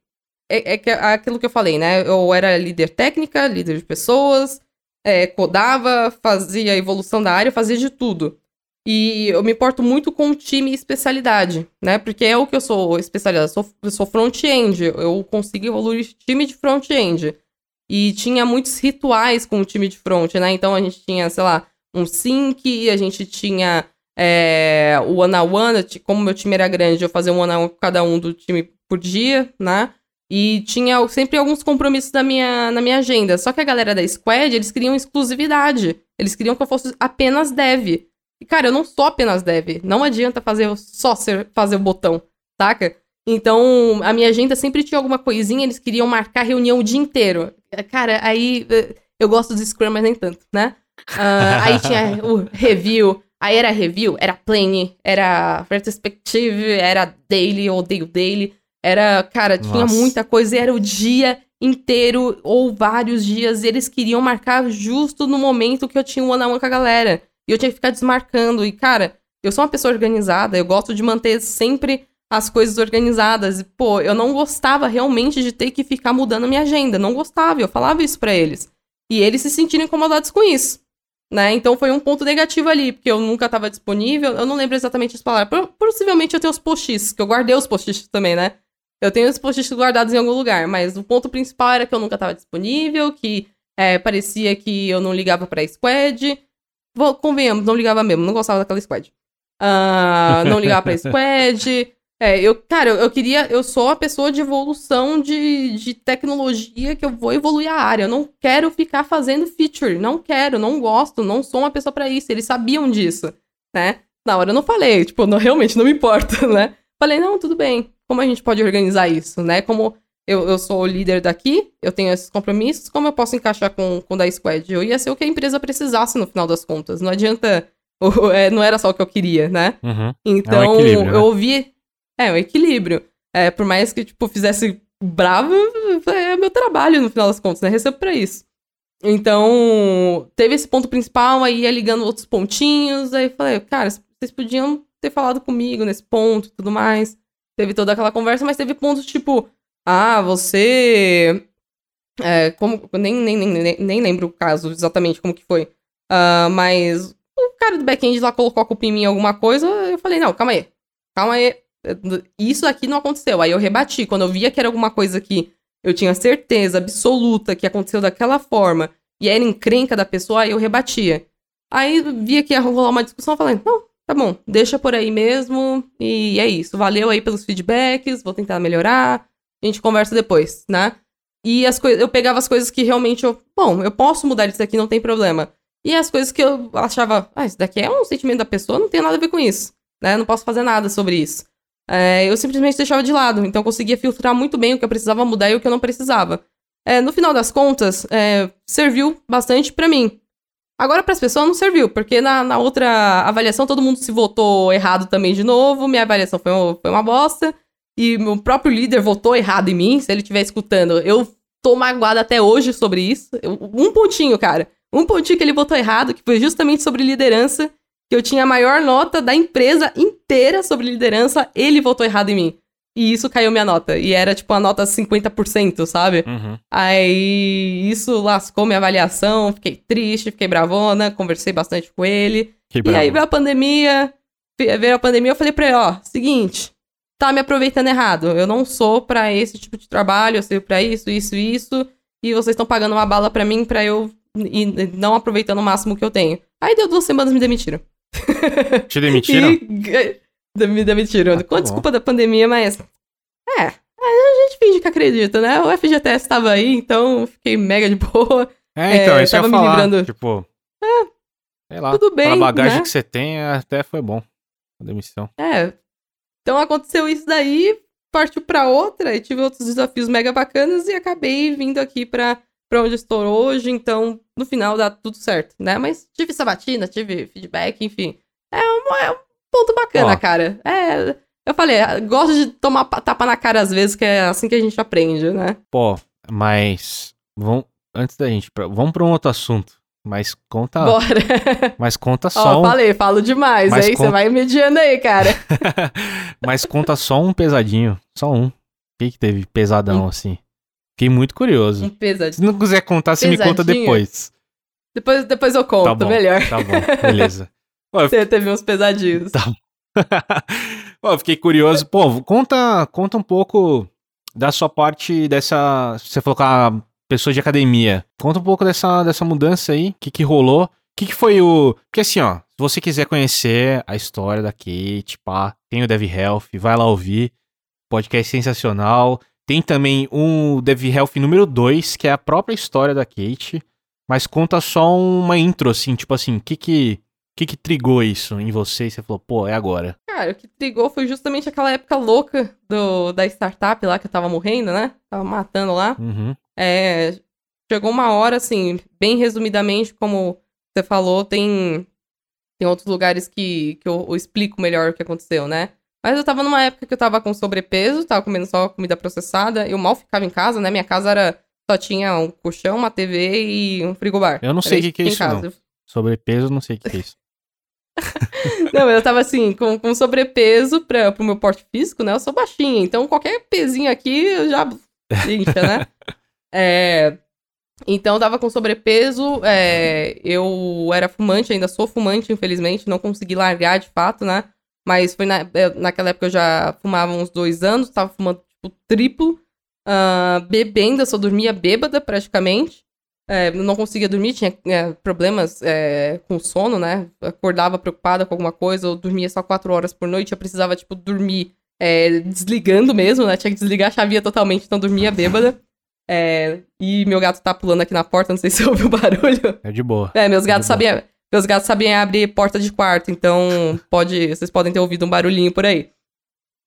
É, é que aquilo que eu falei, né? Eu era líder técnica, líder de pessoas, é, codava, fazia evolução da área, fazia de tudo. E eu me importo muito com time e especialidade, né? Porque é o que eu sou especializada. Sou, eu sou front-end. Eu consigo evoluir time de front-end. E tinha muitos rituais com o time de front, né? Então a gente tinha, sei lá, um sync, a gente tinha é, o one-on-one. Como meu time era grande, eu fazia um one-on-one com cada um do time por dia, né? E tinha sempre alguns compromissos na minha, na minha agenda. Só que a galera da Squad, eles queriam exclusividade. Eles queriam que eu fosse apenas dev. E, cara, eu não sou apenas dev. Não adianta fazer só ser, fazer o botão, saca? Então, a minha agenda sempre tinha alguma coisinha, eles queriam marcar reunião o dia inteiro. Cara, aí eh, eu gosto do Scrum, mas nem tanto, né? Ah, aí tinha o review, aí era review, era plane, era retrospective, era daily, odeio daily. Era, cara, tinha Nossa. muita coisa e era o dia inteiro ou vários dias. E eles queriam marcar justo no momento que eu tinha um one on one com a galera. E eu tinha que ficar desmarcando. E, cara, eu sou uma pessoa organizada, eu gosto de manter sempre as coisas organizadas. E, pô, eu não gostava realmente de ter que ficar mudando minha agenda. Não gostava, eu falava isso pra eles. E eles se sentiram incomodados com isso. Né? Então foi um ponto negativo ali, porque eu nunca estava disponível. Eu não lembro exatamente as palavras. Possivelmente eu tenho os post-its, que eu guardei os post-its também, né? Eu tenho os post-its guardados em algum lugar, mas o ponto principal era que eu nunca estava disponível, que é, parecia que eu não ligava pra squad. Convenhamos, não ligava mesmo, não gostava daquela squad. Uh, não ligava pra [laughs] squad. É, eu, cara, eu, eu, queria. Eu sou a pessoa de evolução de, de tecnologia que eu vou evoluir a área. Eu não quero ficar fazendo feature. Não quero, não gosto, não sou uma pessoa para isso. Eles sabiam disso, né? Na hora eu não falei, tipo, não, realmente não me importa, [laughs] né? Falei, não, tudo bem. Como a gente pode organizar isso, né? Como eu, eu sou o líder daqui, eu tenho esses compromissos, como eu posso encaixar com, com o da Squad? Eu ia ser o que a empresa precisasse no final das contas. Não adianta. [laughs] É, não era só o que eu queria, né? Uhum. Então, é um né? eu ouvi. É, o um equilíbrio. É, por mais que, tipo, fizesse bravo, é meu trabalho no final das contas, né? Recebo pra isso. Então, teve esse ponto principal, aí ia ligando outros pontinhos, aí falei, cara, vocês podiam ter falado comigo nesse ponto e tudo mais. Teve toda aquela conversa, mas teve pontos tipo, ah, você. É, como, nem, nem, nem, nem lembro o caso exatamente como que foi. Uh, mas o cara do back-end lá colocou a culpa em mim em alguma coisa. Eu falei, não, calma aí. Calma aí. Isso aqui não aconteceu. Aí eu rebati. Quando eu via que era alguma coisa que eu tinha certeza absoluta que aconteceu daquela forma e era encrenca da pessoa, aí eu rebatia. Aí via que ia rolar uma discussão, falei, não, tá bom, deixa por aí mesmo. E é isso. Valeu aí pelos feedbacks, vou tentar melhorar a gente conversa depois, né? E as coisas, eu pegava as coisas que realmente eu, bom, eu posso mudar isso daqui, não tem problema. E as coisas que eu achava, ah, isso daqui é um sentimento da pessoa, não tem nada a ver com isso, né? Não posso fazer nada sobre isso. É, eu simplesmente deixava de lado, então eu conseguia filtrar muito bem o que eu precisava mudar e o que eu não precisava. É, no final das contas, é, serviu bastante para mim. Agora, para as pessoas, não serviu, porque na, na, outra avaliação todo mundo se votou errado também de novo, minha avaliação foi, foi uma bosta e meu próprio líder votou errado em mim, se ele estiver escutando, eu tô magoada até hoje sobre isso. Eu, um pontinho, cara. Um pontinho que ele votou errado, que foi justamente sobre liderança, que eu tinha a maior nota da empresa inteira sobre liderança, ele votou errado em mim. E isso caiu minha nota. E era tipo a nota 50%, sabe? Uhum. Aí isso lascou minha avaliação, fiquei triste, fiquei bravona, conversei bastante com ele. Que e aí veio a pandemia, veio a pandemia, eu falei pra ele, ó, seguinte, tá me aproveitando errado. Eu não sou para esse tipo de trabalho, eu sou para isso, isso, isso, e vocês estão pagando uma bala para mim para eu ir não aproveitando o máximo que eu tenho. Aí deu duas semanas me demitiram. Te demitiram? [laughs] e... Me demitiram. Ah, Com a desculpa da pandemia, mas. É. A gente finge que acredita, né? O FGTS tava aí, então fiquei mega de boa. É, então, é, isso tava eu ia me falar, livrando. Tipo. É, sei lá. Tudo bem. A bagagem né? que você tem, até foi bom. A demissão. É, então aconteceu isso daí, partiu para outra e tive outros desafios mega bacanas e acabei vindo aqui para para onde estou hoje, então no final dá tudo certo, né? Mas tive sabatina, tive feedback, enfim. É um, é um ponto bacana, Ó. cara. É, eu falei, gosto de tomar tapa na cara às vezes, que é assim que a gente aprende, né? Pô, mas vamos antes da gente, vamos para um outro assunto. Mas conta. Bora. Mas conta [laughs] só. Ó, um... falei, falo demais, mas aí você vai mediando aí, cara. [laughs] mas conta só um pesadinho. Só um. O que, que teve pesadão um... assim? Fiquei muito curioso. Um pesadinho. Se não quiser contar, você me conta depois. Depois, depois eu conto, tá bom, melhor. Tá bom, beleza. [laughs] você teve uns pesadinhos. Tá Pô, fiquei curioso. Pô, conta, conta um pouco da sua parte dessa. Você falou que a pessoa de academia. Conta um pouco dessa, dessa mudança aí, o que, que rolou. O que, que foi o. Porque assim, ó, se você quiser conhecer a história da Kate, pá, tem o Dev Health, vai lá ouvir. Podcast sensacional. Tem também um Dev Health número 2, que é a própria história da Kate. Mas conta só uma intro, assim, tipo assim, o que que, que que trigou isso em você? E você falou, pô, é agora. Cara, o que trigou foi justamente aquela época louca do, da startup lá que eu tava morrendo, né? Tava matando lá. Uhum. É, chegou uma hora, assim, bem resumidamente, como você falou, tem, tem outros lugares que, que eu, eu explico melhor o que aconteceu, né? Mas eu tava numa época que eu tava com sobrepeso, tava comendo só comida processada, eu mal ficava em casa, né? Minha casa era só tinha um colchão, uma TV e um frigobar. Eu não sei o que, que é isso, não. Sobrepeso, não sei o que, que é isso. não, eu tava assim, com, com sobrepeso pra, pro meu porte físico, né? Eu sou baixinha, então qualquer pezinho aqui já incha, né? [laughs] É, então tava com sobrepeso, é, eu era fumante, ainda sou fumante, infelizmente, não consegui largar de fato, né? Mas foi na, é, naquela época eu já fumava uns dois anos, tava fumando tipo triplo, uh, bebendo, só dormia bêbada praticamente. É, não conseguia dormir, tinha é, problemas é, com sono, né? Acordava preocupada com alguma coisa, ou dormia só quatro horas por noite, eu precisava, tipo, dormir é, desligando mesmo, né? Tinha que desligar a chavinha totalmente, então dormia bêbada. É, e meu gato tá pulando aqui na porta, não sei [laughs] se ouviu o barulho. É de boa. É, meus É gatos sabiam. Meus gatos sabiam abrir porta de quarto, então pode. Vocês podem ter ouvido um barulhinho por aí.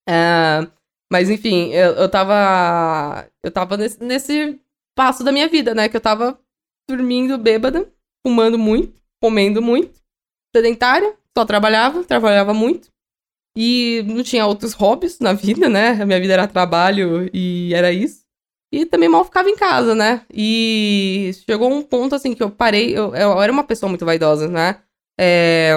Ah, mas enfim, eu, eu tava. Eu tava nesse, nesse passo da minha vida, né? Que eu tava dormindo bêbada, fumando muito, comendo muito, sedentária, só trabalhava, trabalhava muito. E não tinha outros hobbies na vida, né? A minha vida era trabalho e era isso. E também mal ficava em casa, né? E chegou um ponto assim que eu parei. Eu, eu era uma pessoa muito vaidosa, né? É,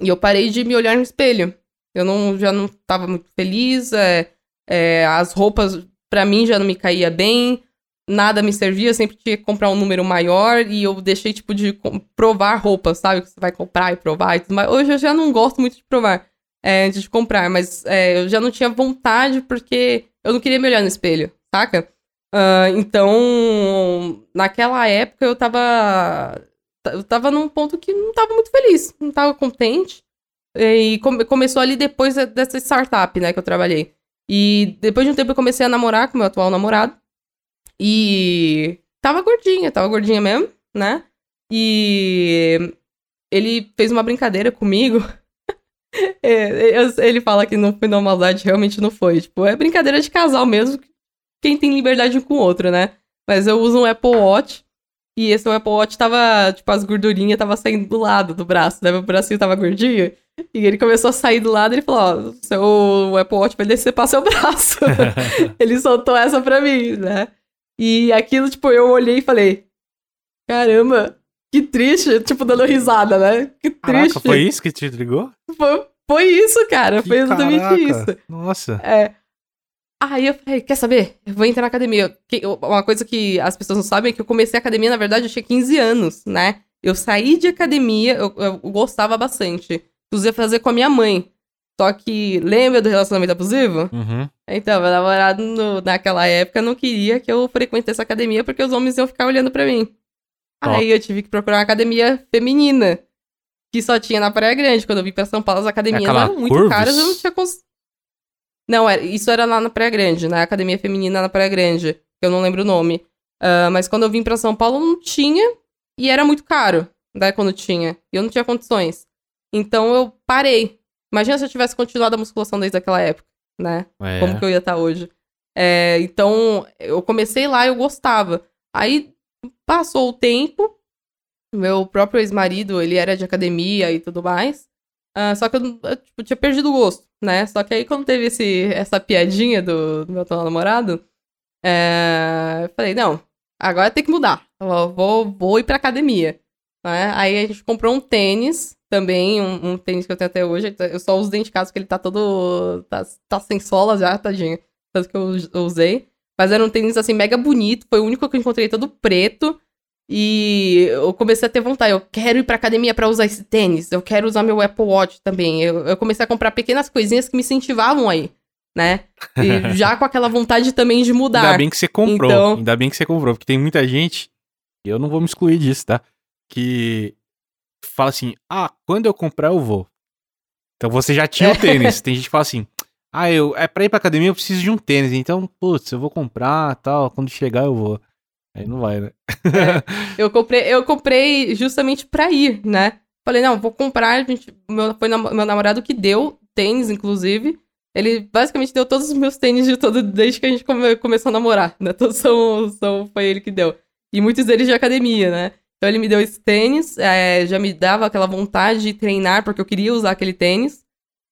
e eu parei de me olhar no espelho. Eu não, já não tava muito feliz. é, é, as roupas, pra mim, já não me caía bem. Nada me servia. Eu sempre tinha que comprar um número maior. E eu deixei, tipo, de provar roupas, sabe? Que você vai comprar e provar e tudo mais. Hoje eu já não gosto muito de provar é, antes de comprar. Mas é, eu já não tinha vontade porque eu não queria me olhar no espelho, saca? Ah, então, naquela época eu tava. Eu tava num ponto que não tava muito feliz, não tava contente. E come- começou ali depois de- dessa startup, né, que eu trabalhei. E depois de um tempo eu comecei a namorar com meu atual namorado. E tava gordinha, tava gordinha mesmo, né? E ele fez uma brincadeira comigo. [laughs] É, ele fala que não foi na maldade, realmente não foi. Tipo, é brincadeira de casal mesmo, quem tem liberdade um com o outro, né? Mas eu uso um Apple Watch. E esse Apple Watch tava, tipo, as gordurinhas tava saindo do lado do braço, né? Meu bracinho tava gordinho. E ele começou a sair do lado e ele falou: Ó, seu Apple Watch vai descer pra seu [laughs] braço. [laughs] ele soltou essa pra mim, né? E aquilo, tipo, eu olhei e falei: Caramba, que triste. Tipo, dando risada, né? Que triste. Caraca, foi isso que te ligou? Foi, foi isso, cara. Que foi exatamente caraca. isso. Nossa. É. Aí eu falei, quer saber? Eu vou entrar na academia. Uma coisa que as pessoas não sabem é que eu comecei a academia, na verdade, eu tinha 15 anos, né? Eu saí de academia, eu, eu gostava bastante. Inclusive, fazer com a minha mãe. Só que, lembra do relacionamento abusivo? Uhum. Então, meu namorado, no- naquela época, não queria que eu frequentasse essa academia porque os homens iam ficar olhando pra mim. Ó. Aí eu tive que procurar uma academia feminina. Que só tinha na Praia Grande. Quando eu vim pra São Paulo, as academias aquela eram muito Curves? caras, eu não tinha cons... Não, era, isso era lá na Praia Grande, na academia feminina na Praia Grande. que Eu não lembro o nome. Ah, mas quando eu vim pra São Paulo, não tinha. E era muito caro, né, quando tinha. E eu não tinha condições. Então eu parei. Imagina se eu tivesse continuado a musculação desde aquela época, né? É. como que eu ia estar hoje. É, então, eu comecei lá e eu gostava. Aí, passou o tempo, meu próprio ex-marido, ele era de academia e tudo mais. Ah, só que eu, eu, tipo, tinha perdido o gosto, né? Só que aí, quando teve esse, essa piadinha do, do meu atual namorado, é, eu falei, não, agora tem que mudar. Eu vou, vou ir pra academia. né? Aí a gente comprou um tênis, também, um, um tênis que eu tenho até hoje. Eu só uso dentro de casa porque ele tá todo. tá, tá sem sola já, tadinho. Tanto que eu, eu usei. Mas era um tênis assim, mega bonito. Foi o único que eu encontrei todo preto. E eu comecei a ter vontade. Eu quero ir pra academia pra usar esse tênis. Eu quero usar meu Apple Watch também. Eu, eu comecei a comprar pequenas coisinhas que me incentivavam aí, né? E [laughs] já com aquela vontade também de mudar. Ainda bem que você comprou. Então- Ainda bem que você comprou, porque tem muita gente, e eu não vou me excluir disso, tá? Que fala assim: ah, quando eu comprar eu vou. Então você já tinha É. o tênis. [laughs] Tem gente que fala assim: ah, eu, é pra ir pra academia eu preciso de um tênis, então, putz, eu vou comprar tal, quando chegar eu vou. Aí não vai, né? [laughs] Eu comprei, eu comprei justamente pra ir, né? Falei, não, vou comprar. Gente, meu, foi nam- meu namorado que deu tênis, inclusive. Ele basicamente deu todos os meus tênis de todo, desde que a gente come- começou a namorar, né? Todos são, são, foi ele que deu. E muitos deles de academia, né? Então ele me deu esse tênis, é, já me dava aquela vontade de treinar, porque eu queria usar aquele tênis.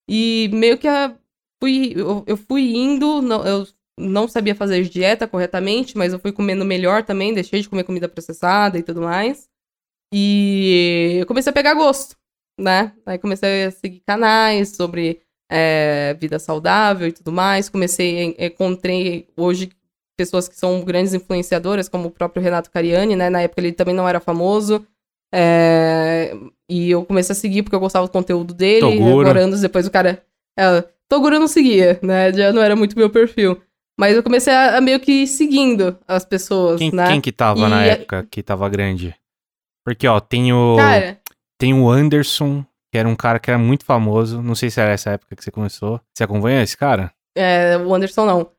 E meio que a, fui, eu, eu fui indo, não, eu não sabia fazer dieta corretamente, mas eu fui comendo melhor também, deixei de comer comida processada e tudo mais. E eu comecei a pegar gosto, né? Aí comecei a seguir canais sobre é, vida saudável e tudo mais. Comecei, encontrei hoje pessoas que são grandes influenciadoras, como o próprio Renato Cariani, né? Na época ele também não era famoso. É, e eu comecei a seguir porque eu gostava do conteúdo dele. Toguro. Agora, anos depois, o cara. É, Toguro eu não seguia, né? Já não era muito meu perfil. Mas eu comecei a, a meio que ir seguindo as pessoas, Quem, né? quem que tava na E- época que tava grande? Porque, ó, tem o. Cara, Tem o Anderson, que era um cara que era muito famoso. Não sei se era essa época que você começou. Você acompanha esse cara? é, o Anderson não.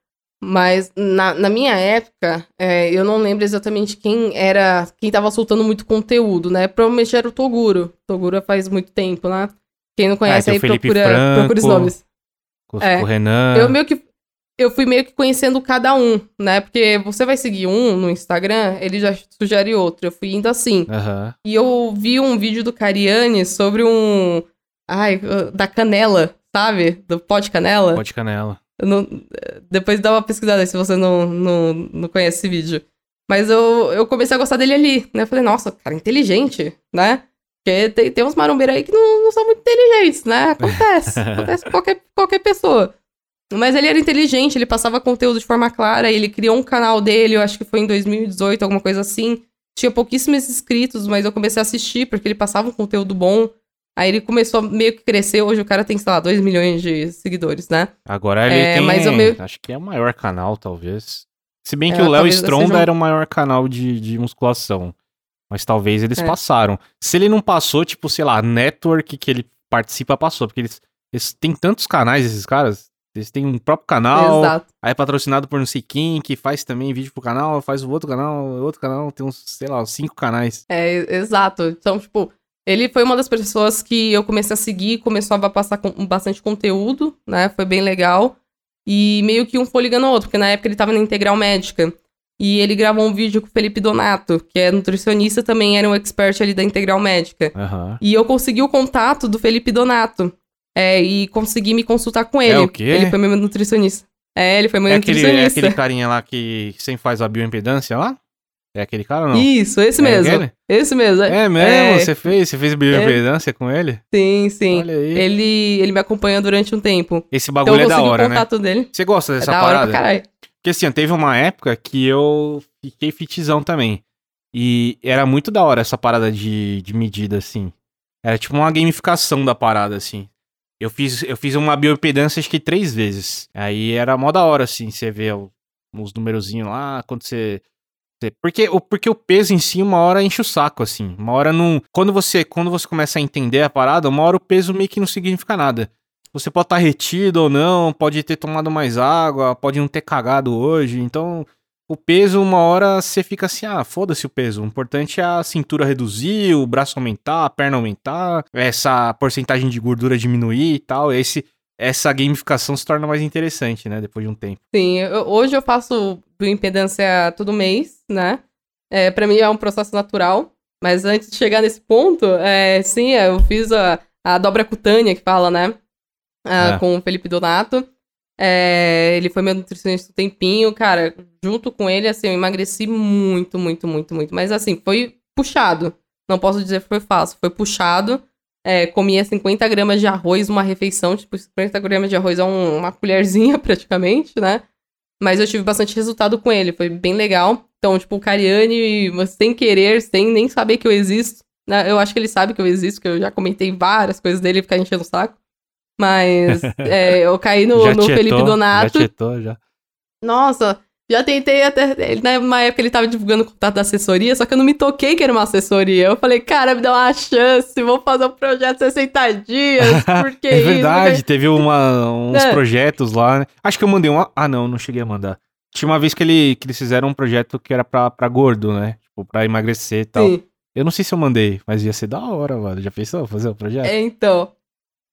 Mas na, na minha época, é, eu não lembro exatamente quem era, quem tava soltando muito conteúdo, né? Provavelmente era o Toguro. Toguro faz muito tempo, né? Quem não conhece tem aí, o Felipe procura, Franco. procura os nomes. Com É. o Renan. Eu meio que. Eu fui meio que conhecendo cada um, né? Porque você vai seguir um no Instagram, ele já sugere outro. Eu fui indo assim. Aham. E eu vi um vídeo do Cariani sobre um. Ai, uh, da canela, sabe? Do pó de canela. Pode canela. Eu não- depois dá uma pesquisada aí se você não, não, não conhece esse vídeo. Mas eu, eu comecei a gostar dele ali, né? Eu falei, nossa, cara, inteligente, né? Porque tem, tem uns marombeiros aí que não, não são muito inteligentes, né? Acontece. [laughs] acontece com qualquer, qualquer pessoa. Mas ele era inteligente, ele passava conteúdo de forma clara, ele criou um canal dele, eu acho que foi em 2018, alguma coisa assim. Tinha pouquíssimos inscritos, mas eu comecei a assistir porque ele passava um conteúdo bom. Aí ele começou a meio que crescer, hoje o cara tem, sei lá, 2 milhões de seguidores, né? Agora ele É, tem. mas eu meio- Acho que é o maior canal, talvez. Se bem É, que o Léo Stronda um- era o maior canal de, de musculação. Mas talvez eles É. passaram. Se ele não passou, tipo, sei lá, network que ele participa, passou. Porque eles, eles têm tantos canais, esses caras. Eles têm um próprio canal. Exato. Aí é patrocinado por não sei quem, que faz também vídeo pro canal, faz o outro canal, outro canal, tem uns, sei lá, uns cinco canais. É, exato. Então, tipo, ele foi uma das pessoas que eu comecei a seguir, começou a passar com bastante conteúdo, né? Foi bem legal. E meio que um foi ligando ao outro, porque na época ele tava na Integral Médica. E ele gravou um vídeo com o Felipe Donato, que é nutricionista, também era um expert ali da Integral Médica. Aham. E eu consegui o contato do Felipe Donato. É, e consegui me consultar com ele. o quê? Ele foi meu nutricionista. É, ele foi meu É aquele, é nutricionista. aquele carinha lá que sempre faz a bioimpedância lá? É aquele cara ou não? Isso, esse É mesmo. aquele? Esse mesmo. É mesmo? É. Você fez? Você fez bioimpedância com ele? Sim, sim. Olha aí. Ele, ele me acompanhou durante um tempo. Esse Então bagulho eu é da hora, o né? contato dele. Você gosta É dessa da hora parada? pra caralho. Porque assim, teve uma época que eu fiquei fitzão também. E era muito da hora essa parada de, de medida, assim. Era tipo uma gamificação da parada, assim. Eu fiz, eu fiz uma bioimpedância acho que três vezes. Aí era mó da hora, assim, você o- os numerozinhos lá, quando você. você- Porque, porque o peso em si, uma hora enche o saco, assim. Uma hora não. Quando você, quando você começa a entender a parada, uma hora o peso meio que não significa nada. Você pode estar retido ou não, pode ter tomado mais água, pode não ter cagado hoje. Então, o peso, uma hora você fica assim, ah, foda-se o peso. O importante é a cintura reduzir, o braço aumentar, a perna aumentar, essa porcentagem de gordura diminuir e tal. Esse, essa gamificação se torna mais interessante, né? Depois de um tempo. Sim, eu- hoje eu faço bioimpedância todo mês, né? É, pra mim é um processo natural. Mas antes de chegar nesse ponto, é, sim, eu fiz a, a dobra cutânea que fala, né? Ah, É. Com o Felipe Donato. É, ele foi meu nutricionista um tempinho, cara. Junto com ele, assim, eu emagreci muito, muito, muito, muito. Mas assim, foi puxado. Não posso dizer que foi fácil, foi puxado. É, comia 50 gramas de arroz uma refeição, tipo, 50 gramas de arroz é um- uma colherzinha [laughs] praticamente, né? Mas eu tive bastante resultado com ele, foi bem legal. Então, tipo, o Cariani, sem querer, sem nem saber que eu existo, né? Eu acho que ele sabe que eu existo, que eu já comentei várias coisas dele ficar enchendo o saco. Mas [laughs] é, eu caí no, no tietou, Felipe Donato. Já tietou, já. Nossa, já tentei até. ele- Numa época ele tava divulgando o contato da assessoria, só que eu não me toquei que era uma assessoria. Eu falei, cara, me dá uma chance, vou fazer um projeto de 60 dias. Por [laughs] que é isso? verdade, teve uma- uns É. projetos lá, né? Acho que eu mandei um. Ah, não, não cheguei a mandar. Tinha uma vez que, ele, que eles fizeram um projeto que era pra, pra gordo, né? Tipo, pra emagrecer e tal. Sim. Eu não sei se eu mandei, mas ia ser da hora, mano. Já pensou fazer o projeto? É, então.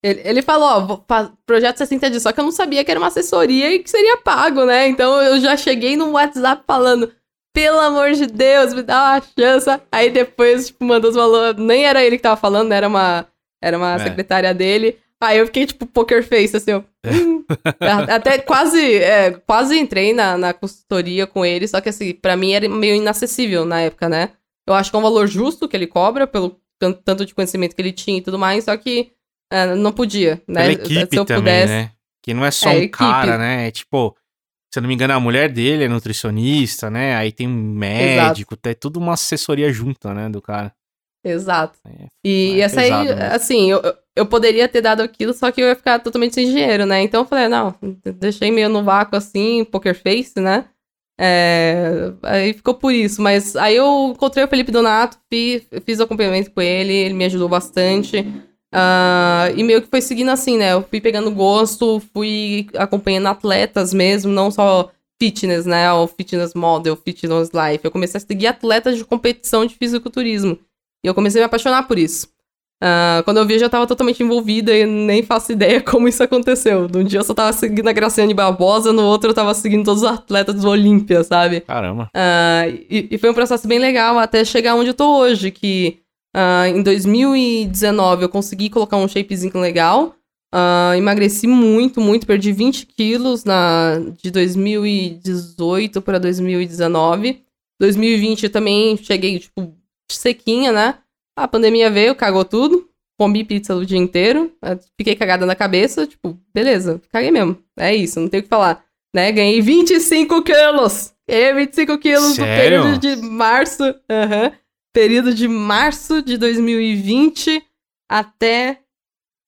Ele, ele falou, ó, projeto 60 dias, só que eu não sabia que era uma assessoria e que seria pago, né? Então eu já cheguei no WhatsApp falando, pelo amor de Deus, me dá uma chance. Aí depois, tipo, mandou os valores. Nem era ele que tava falando? Era uma, era uma É. secretária dele. Aí eu fiquei, tipo, poker face, assim, ó. Hum. A- Até quase, é, quase entrei na, na consultoria com ele, só que assim, pra mim era meio inacessível na época, né? Eu acho que é um valor justo que ele cobra, pelo tan- tanto de conhecimento que ele tinha e tudo mais, só que é, não podia, né? Pela equipe Se eu também, pudesse. né? Que não é só É, um equipe. cara, né? É tipo, se eu não me engano, a mulher dele é nutricionista, né? Aí tem um médico, é tudo uma assessoria junta, né? Do cara. Exato. É, E É essa aí, mesmo. assim, eu, eu poderia ter dado aquilo, só que eu ia ficar totalmente sem dinheiro, né? Então eu falei, não, deixei meio no vácuo assim, poker face, né? É, aí ficou por isso, mas aí eu encontrei o Felipe Donato, fiz, fiz acompanhamento com ele, ele me ajudou bastante. Ah, e meio que foi seguindo assim, né? Eu fui pegando gosto, fui acompanhando atletas mesmo, não só fitness, né? O fitness model, fitness life. Eu comecei a seguir atletas de competição de fisiculturismo. E eu comecei a me apaixonar por isso. Ah, quando eu vi, eu já tava totalmente envolvida e nem faço ideia [laughs] como isso aconteceu. Num dia eu só tava seguindo a Graciane Barbosa, no outro eu tava seguindo todos os atletas do Olímpia, sabe? Caramba. Ah, e, e foi um processo bem legal até chegar onde eu tô hoje, que ah, em 2019 eu consegui colocar um shapezinho legal. Ah, emagreci muito, muito, perdi 20 quilos na, de 2018 para 2019. 2020 eu também cheguei, tipo, sequinha, né? A pandemia veio, cagou tudo. Comi pizza o dia inteiro. Fiquei cagada na cabeça. Tipo, beleza, caguei mesmo. É isso, não tem o que falar. Né? Ganhei 25 quilos! Ganhei 25 quilos no Sério? período de março. Aham. Período de março de 2020 até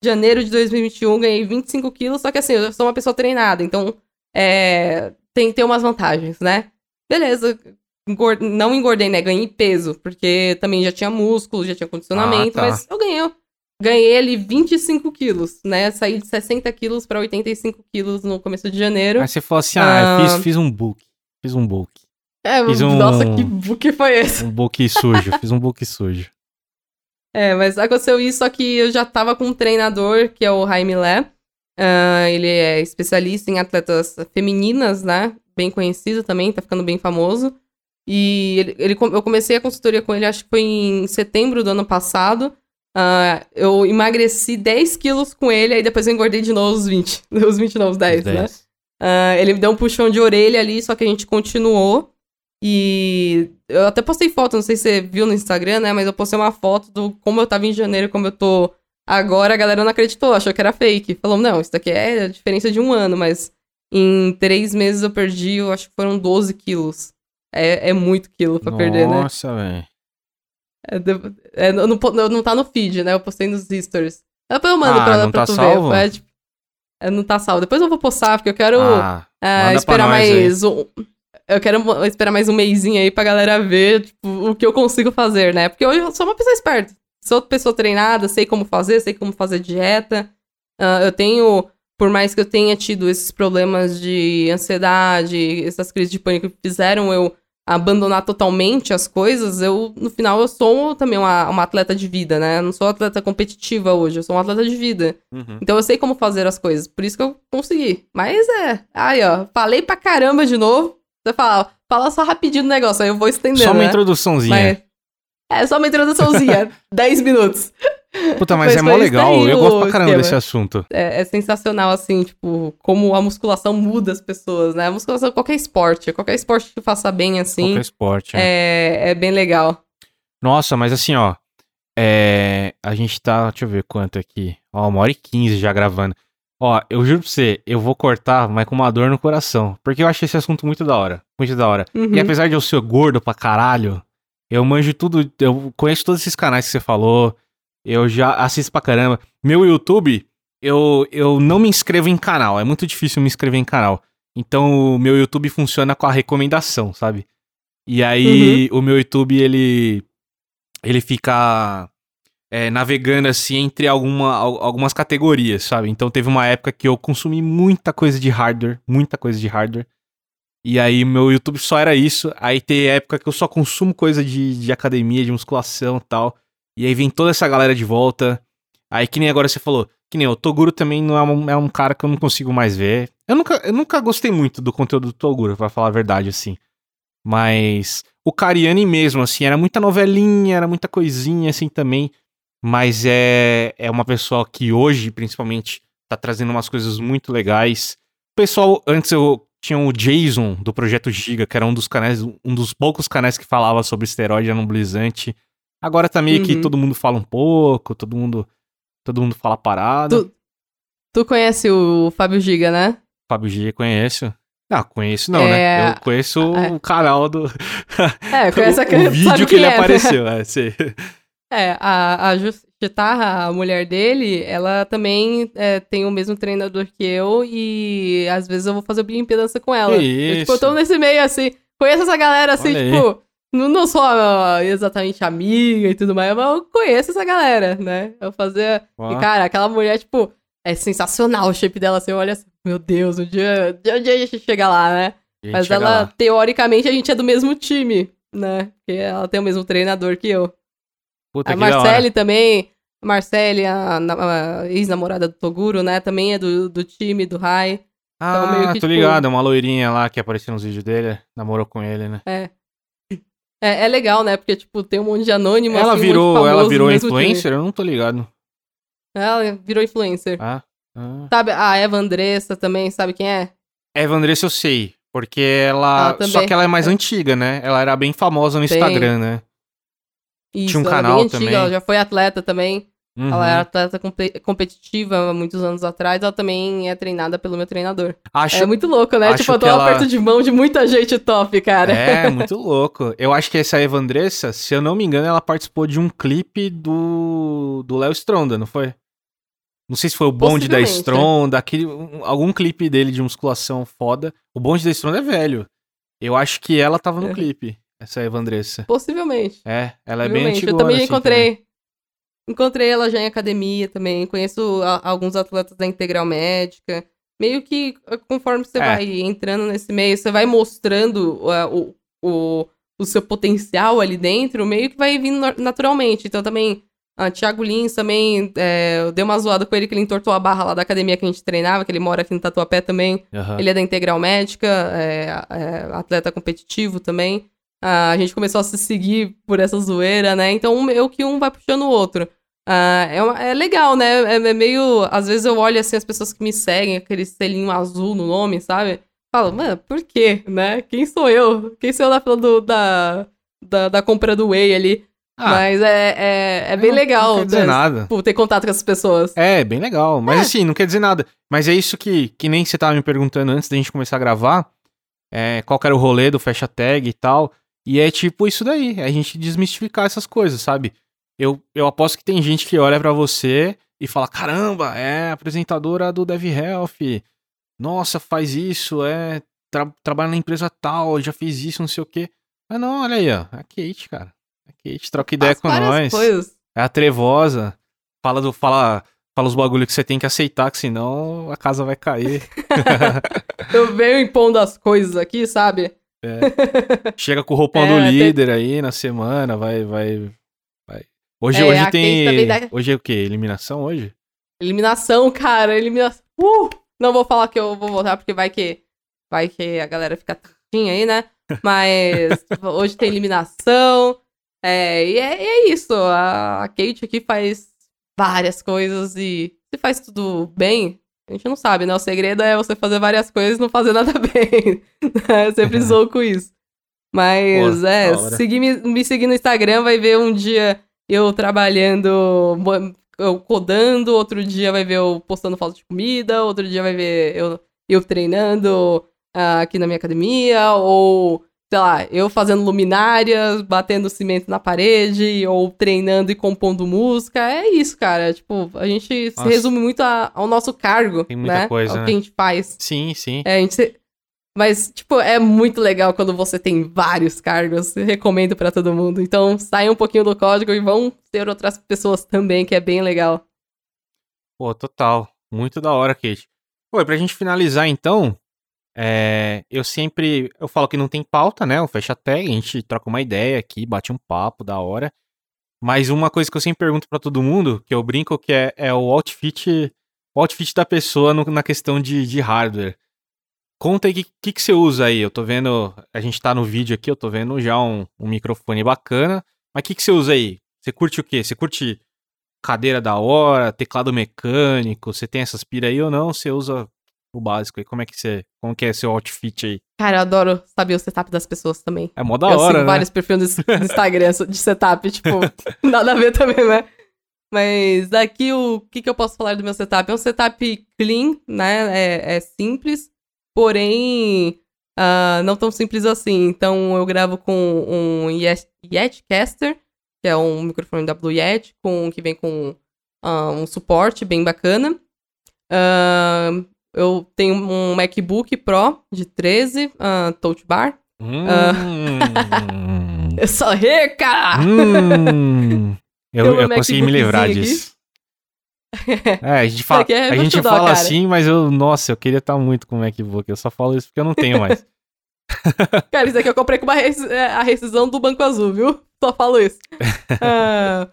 janeiro de 2021. Ganhei 25 quilos. Só que assim, eu sou uma pessoa treinada, então é, tem, tem umas vantagens, né? Beleza, não engordei, né? Ganhei peso, porque também já tinha músculo, já tinha condicionamento, Ah, tá. mas eu ganhei. Ganhei ali 25 quilos, né? Saí de 60 quilos pra 85 quilos no começo de janeiro. Aí você falou assim: ah, eu Ah. fiz, fiz um book. Fiz um book. É, fiz um- nossa, que book foi esse? Um book sujo. fiz um book sujo. [laughs] É, mas aconteceu isso, só que eu já tava com um treinador, que é o Jaime Lé. Ah, ele é especialista em atletas femininas, né? Bem conhecido também, tá ficando bem famoso. E ele, ele- eu comecei a consultoria com ele, acho que foi em setembro do ano passado. Ah, eu emagreci 10 quilos com ele, aí depois eu engordei de novo os 20. [laughs] Os 20 não, os 10, Os né? 10. Ah, ele me deu um puxão de orelha ali, só que a gente continuou. E eu até postei foto, não sei se você viu no Instagram, né? Mas eu postei uma foto do como eu tava em janeiro, como eu tô agora. A galera não acreditou, achou que era fake. Falou, não, isso daqui é a diferença de um ano, mas em três meses eu perdi, eu acho que foram 12 quilos. É, é muito quilo pra perder, né? Nossa, velho. É, é, não, não, não tá no feed, né? Eu postei nos stories. Depois eu mando Ah, pra, não pra tá tu salvo? ver. É, tipo, é, não tá salvo. Depois eu vou postar, porque eu quero. Ah, pra esperar mais um. Eu quero esperar mais um mêsinho aí pra galera ver tipo, o que eu consigo fazer, né? Porque hoje eu sou uma pessoa esperta. Sou pessoa treinada, sei como fazer, sei como fazer dieta. Ah, eu tenho, por mais que eu tenha tido esses problemas de ansiedade, essas crises de pânico que fizeram eu abandonar totalmente as coisas, eu, no final, eu sou também uma, uma atleta de vida, né? Eu não sou atleta competitiva hoje, eu sou uma atleta de vida. uhum. Então eu sei como fazer as coisas, por isso que eu consegui. Mas é, aí ó, falei pra caramba de novo. Você fala, fala só rapidinho do negócio, aí eu vou estendendo, Só uma né? introduçãozinha. Mas- é só uma introduçãozinha, [laughs] 10 minutos. Puta, mas Mas é mó legal. Eu o gosto pra caramba esquema. desse assunto. É, é sensacional, assim, tipo, como a musculação muda as pessoas, né? A musculação, qualquer esporte, qualquer esporte que faça bem, assim, Qualquer esporte. né? é, é bem legal. Nossa, mas assim, ó. É, a gente tá. Deixa eu ver quanto aqui. Ó, uma hora e quinze já gravando. Ó, eu juro pra você, eu vou cortar, mas com uma dor no coração. Porque eu achei esse assunto muito da hora. Muito da hora. Uhum. E apesar de eu ser gordo pra caralho, eu manjo tudo. Eu conheço todos esses canais que você falou. Eu já assisto pra caramba. Meu YouTube, eu, eu não me inscrevo em canal. É muito difícil me inscrever em canal. Então o meu YouTube funciona com a recomendação, sabe? E aí o meu YouTube, ele. Ele fica. É, navegando assim entre alguma, al- algumas categorias, sabe? Então teve uma época que eu consumi muita coisa de hardware, muita coisa de hardware. E aí meu YouTube só era isso. Aí tem época que eu só consumo coisa de, de academia, de musculação e tal. E aí vem toda essa galera de volta. Aí que nem agora você falou, que nem o Toguro também não é um, é um cara que eu não consigo mais ver. Eu nunca, eu nunca gostei muito do conteúdo do Toguro, pra falar a verdade, assim. Mas o Cariani mesmo, assim, era muita novelinha, era muita coisinha, assim, também. Mas é, é uma pessoa que hoje, principalmente, tá trazendo umas coisas muito legais. O pessoal, antes eu tinha o Jason do Projeto Giga, que era um dos canais, um dos poucos canais que falava sobre esteroide anabolizante. Agora tá meio que Uhum. todo mundo fala um pouco, todo mundo, todo mundo fala parada. Tu, tu conhece o Fábio Giga, né? Fábio Giga conheço. Não, conheço não, É, né? Eu conheço é. o canal do. É, [laughs] conhece a o, o vídeo que ele é, né? apareceu. É, sei. É, a, a Justitarra, a mulher dele, ela também é, tem o mesmo treinador que eu e às vezes eu vou fazer bioimpedância com ela. Que Eu, tipo, eu isso? tô nesse meio assim, conheço essa galera assim, Olha aí. tipo, não, não sou exatamente amiga e tudo mais, mas eu conheço essa galera, né? Eu fazia. Ó. E, cara, aquela mulher, tipo, é sensacional o shape dela. Você olha assim, meu Deus, um dia, um dia a gente chega lá, né? Mas ela, lá. teoricamente, a gente é do mesmo time, né? Porque ela tem o mesmo treinador que eu. Puta A. Marcele também. A Marcele, a, a ex-namorada do Toguro, né? Também é do, do time do Rai. Ah, meio que, tô tipo- ligado, uma loirinha lá que apareceu nos vídeos dele, namorou com ele, né? É. É, é legal, né? Porque, tipo, tem um monte de anônimo. ela assim, um virou, famoso ela virou mesmo time. influencer? Eu não tô ligado. Ela virou influencer. Ah, ah. Sabe, a Eva Andressa também, sabe quem é? Eva Andressa eu sei, porque ela... Ela. Só que ela é mais É. antiga, né? Ela era bem famosa no. Instagram, né? Isso, Tinha um é canal antiga, também. ela já foi atleta também. Uhum. Ela era atleta compe- competitiva há muitos anos atrás. Ela também é treinada pelo meu treinador. Acho... É muito louco, né? Tipo, eu tô ela- aperto de mão de muita gente top, cara. É, muito louco. Eu acho que essa Eva Andressa, se eu não me engano, ela participou de um clipe do do Léo Stronda, não foi? Não sei se foi o bonde da. Stronda, aquele, um- algum clipe dele de musculação foda. O bonde da Stronda é velho. Eu acho que ela tava no É. clipe, essa Eva Andressa. Possivelmente. É, ela é bem antiga. Eu também já encontrei. Encontrei ela já em academia também. Conheço a- alguns atletas da Integral Médica. Meio que eh, conforme você É. vai entrando nesse meio, você vai mostrando uh, o, o, o seu potencial ali dentro, meio que vai vindo na- naturalmente. Então também, a Thiago Lins também, é, eu dei uma zoada com ele que ele entortou a barra lá da academia que a gente treinava, que ele mora aqui no Tatuapé também. Aham. Ele é da Integral Médica, é, é atleta competitivo também. Ah, a gente começou a se seguir por essa zoeira, né? Então, meio que um vai puxando o outro. Ah, é, uma- é legal, né? É, é meio. Às vezes eu olho assim as pessoas que me seguem, aquele selinho azul no nome, sabe? Falo, mano, por quê, né? Quem sou eu? Quem sou eu na fila do- da, da, da compra do Whey ali? Ah, Mas é, é, é bem não- legal Não quer dizer nada. tipo, ter contato com essas pessoas. É, bem legal. Mas assim, não quer dizer nada. Mas é isso que, que nem você tava me perguntando antes da gente começar a gravar. É, qual que era o rolê do fecha tag e tal. E é tipo isso daí. É a gente desmistificar essas coisas, sabe? Eu, eu aposto que tem gente que olha pra você e fala: caramba, é apresentadora do Dev Health. Nossa, faz isso, é. Tra trabalha na empresa tal, já fez isso, não sei o quê. Mas não, olha aí, ó. É a Kate, cara. É a Kate, troca ideia com nós. coisas. É a trevosa. Fala do. Fala, fala os bagulho que você tem que aceitar, que senão a casa vai cair. [laughs] Eu venho impondo as coisas aqui, sabe? [laughs] Chega com o roupão É, do tem- líder aí na semana, vai, vai. vai. Hoje, É, hoje tem. Dá- Hoje é o quê? Eliminação hoje? Eliminação, cara, eliminação. Uh! Não vou falar que eu vou voltar, porque vai que. Vai que a galera fica tristinha aí, né? Mas [laughs] hoje tem eliminação. É, e é, e é isso. A, a Kate aqui faz várias coisas e se faz tudo bem, a gente não sabe, né? O segredo é você fazer várias coisas e não fazer nada [laughs] bem. Eu sempre zoo com isso. Mas Pô, é, seguir, me, me seguir no Instagram vai ver um dia eu trabalhando, eu codando, outro dia vai ver eu postando foto de comida, outro dia vai ver eu, eu treinando ah, aqui na minha academia, ou, sei lá, eu fazendo luminárias, batendo cimento na parede, ou treinando e compondo música. É isso, cara. Tipo, a gente se Nossa. resume muito a- ao nosso cargo, Tem muita né? coisa, Ao né? que a gente faz. Sim, sim. É, a gente se- Mas, tipo, é muito legal quando você tem vários cargos. Recomendo pra todo mundo. Então, saiam um pouquinho do código e vão ter outras pessoas também, que é bem legal. Pô, total. Muito da hora, Kate. Pô, e pra gente finalizar então, é, eu sempre. Eu falo que não tem pauta, né? O fecha tag, a gente troca uma ideia aqui, bate um papo da hora. Mas uma coisa que eu sempre pergunto pra todo mundo, que eu brinco, que é, é o outfit. O outfit da pessoa no- na questão de, de hardware. Conta aí o que, que, que você usa aí. Eu tô vendo. A gente tá no vídeo aqui, eu tô vendo já um, um microfone bacana. Mas o que, que você usa aí? Você curte o quê? Você curte cadeira da hora, teclado mecânico? Você tem essas pira aí ou não? Você usa o básico aí? Como é que você. Como que é seu outfit aí? Cara, eu adoro saber o setup das pessoas também. É mó da eu hora, sigo né? vários perfis do [laughs] Instagram de setup, tipo, [laughs] nada a ver também, né? Mas aqui o que, que eu posso falar do meu setup? É um setup clean, né? É, é simples, porém ah, não tão simples assim. Então eu gravo com um Yes- Yetcaster, que é um microfone da Blue Yeti, com, que vem com uh, um suporte bem bacana. Uh, eu tenho um MacBook Pro de 13, uh, Touch Bar. Hum. [laughs] eu sou rica! Hum. eu, eu consegui me livrar disso. É, a gente fala, é a gente fala assim, mas eu, nossa, eu queria estar muito com o MacBook. Eu só falo isso porque eu não tenho mais. [laughs] [laughs] cara, isso aqui eu comprei com res... É, a rescisão do Banco Azul, viu? Só falo isso. uh,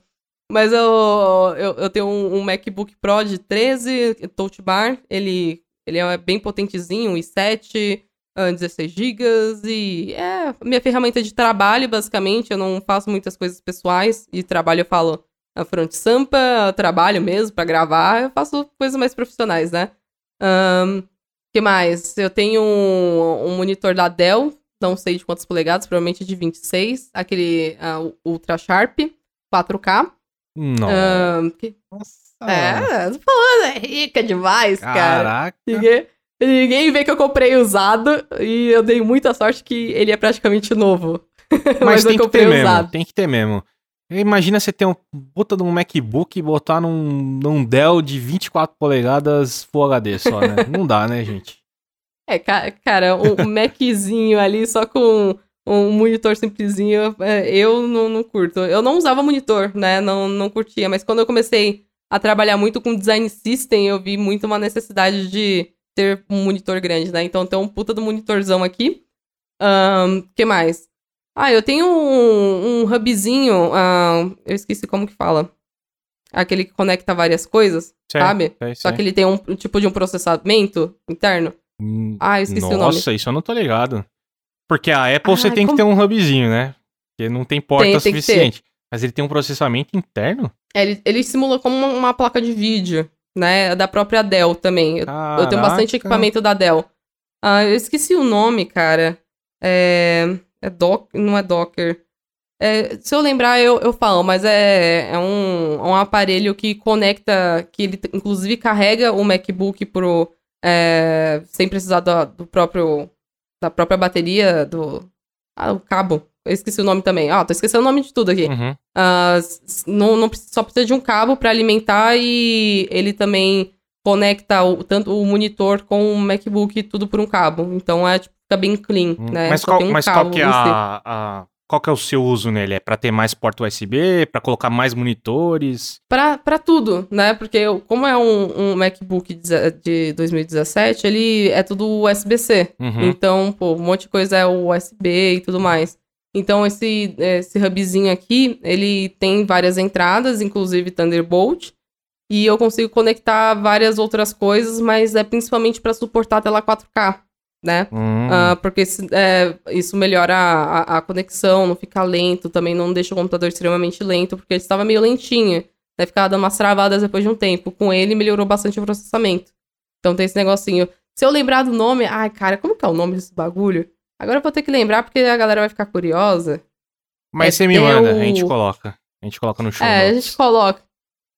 mas eu, eu, eu tenho um, um, MacBook Pro de 13 Touch Bar. Ele, ele é bem potentezinho, um i7, uh, 16 GB. E é minha ferramenta de trabalho, basicamente. Eu não faço muitas coisas pessoais. E trabalho eu falo a front sampa, trabalho mesmo para gravar, eu faço coisas mais profissionais, né? Um, que mais? Eu tenho um, um, monitor da Dell, não sei de quantas polegadas, provavelmente de 26, aquele uh, Ultra Sharp 4K. Nossa. Um, que... Nossa. É, tô falando, é rica demais, Caraca. cara. Caraca. Ninguém, ninguém vê que eu comprei usado e eu dei muita sorte que ele é praticamente novo. [laughs] Mas, Mas tem que ter usado. mesmo, tem que ter mesmo. Imagina você ter um puta de um MacBook e botar num, num Dell de 24 polegadas Full HD só, né? [laughs] Não dá, né, gente? É, cara, um Maczinho ali só com um monitor simplesinho, é, eu não, não, curto. Eu não usava monitor, né? Não, não curtia, mas quando eu comecei a trabalhar muito com design system, eu vi muito uma necessidade de ter um monitor grande, né? Então tem um puta do monitorzão aqui. O um, que mais? Ah, eu tenho um, um hubzinho, uh, eu esqueci como que fala. Aquele que conecta várias coisas, sei, sabe? Sei, Só que ele tem um tipo de um processamento interno. Hum, ah, eu esqueci nossa, o nome. Nossa, isso eu não tô ligado. Porque a Apple você tem como... que ter um hubzinho, né? Porque não tem porta tem, suficiente. Mas ele tem um processamento interno? É, ele, ele simula como uma, uma, placa de vídeo, né? Da própria Dell também. Eu, eu tenho bastante equipamento da Dell. Ah, eu esqueci o nome, cara. É. É doc, não é Docker. É, se eu lembrar, eu, eu falo, mas é, é um, um aparelho que conecta, que ele inclusive carrega o MacBook pro. É, sem precisar do, do, próprio. Da própria bateria, do. Ah, o cabo. Eu esqueci o nome também. Ah, tô esquecendo o nome de tudo aqui. Uhum. Uh, não, não, só precisa de um cabo para alimentar e ele também conecta o, tanto o monitor com o MacBook, tudo por um cabo. Então é tipo fica bem clean, hum, né? Mas, qual, um mas qual que é a, a, qual que é o seu uso nele? É para ter mais porta USB, para colocar mais monitores? Para tudo, né? Porque eu, como é um, um, MacBook de 2017, ele é tudo USB-C. Uhum. Então, pô, um monte de coisa é USB e tudo mais. Então, esse, esse hubzinho aqui, ele tem várias entradas, inclusive Thunderbolt. E eu consigo conectar várias outras coisas, mas é principalmente para suportar a tela 4K né? Hum. Uh, porque é, isso melhora a, a, a, conexão, não fica lento, também não deixa o computador extremamente lento, porque ele estava meio lentinho, né? Ficava dando umas travadas depois de um tempo. Com ele, melhorou bastante o processamento. Então tem esse negocinho. Se eu lembrar do nome, ai, cara, como que é o nome desse bagulho? Agora eu vou ter que lembrar, porque a galera vai ficar curiosa. Mas é você me manda, o... a gente coloca. A gente coloca no show. É, notes. a gente coloca.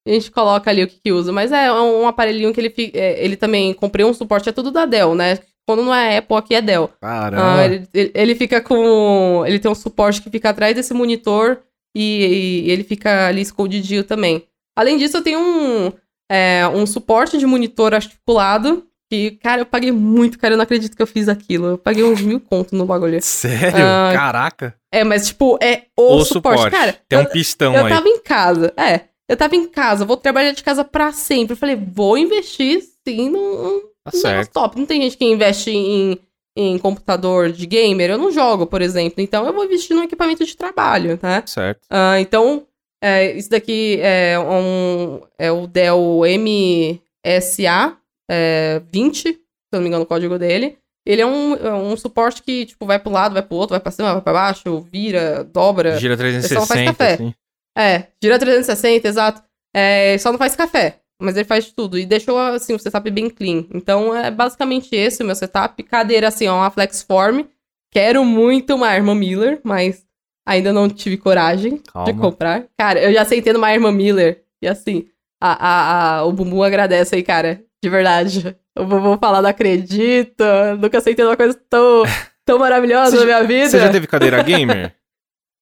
A gente coloca ali o que, que usa. Mas é um aparelhinho que ele, é, ele também comprei um suporte, é tudo da Dell, né? Quando não é Apple, aqui é Dell. Caramba. Ah, ele, ele, fica com. Ele tem um suporte que fica atrás desse monitor e, e ele fica ali escondidinho também. Além disso, eu tenho um, é, um suporte de monitor articulado. Que, cara, eu paguei muito, cara. Eu não acredito que eu fiz aquilo. Eu paguei uns mil contos no bagulho. [laughs] Sério? Ah, Caraca. É, mas, tipo, é o, o suporte. suporte. Cara, tem um pistão eu, aí. Eu tava em casa. É. Eu tava em casa, vou trabalhar de casa para sempre. Eu falei, vou investir sim num, Tá certo. top. Não tem gente que investe em, em computador de gamer. Eu não jogo, por exemplo. Então eu vou investir num equipamento de trabalho, tá? Certo. Uh, então, é, isso daqui é, um, é o Dell MSA é, 20, se eu não me engano o código dele. Ele é um, é um suporte que, tipo, vai pro lado, vai pro outro, vai pra cima, vai pra baixo, vira, dobra. Gira 360, só faz café. Assim. É, gira 360, exato. É, só não faz café. Mas ele faz tudo. E deixou, assim, o setup bem clean. Então, é basicamente esse o meu setup. Cadeira, assim, ó, uma Flexform. Quero muito uma Arma Miller, mas ainda não tive coragem Calma. de comprar. Cara, eu já sentei numa Arma Miller. E, assim, a, a, a, o Bumbum agradece aí, cara. De verdade. O Bumbum falar, não acredito. Nunca sentei numa coisa tão, tão maravilhosa na minha vida. Você já teve cadeira gamer?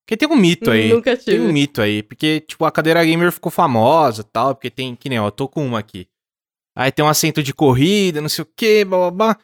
Porque tem um mito aí. Nunca tive. Tem um mito aí. Porque, tipo, a cadeira gamer ficou famosa e tal. Porque tem, que nem, ó, eu tô com uma aqui. Aí tem um assento de corrida, não sei o que, blá blá blá.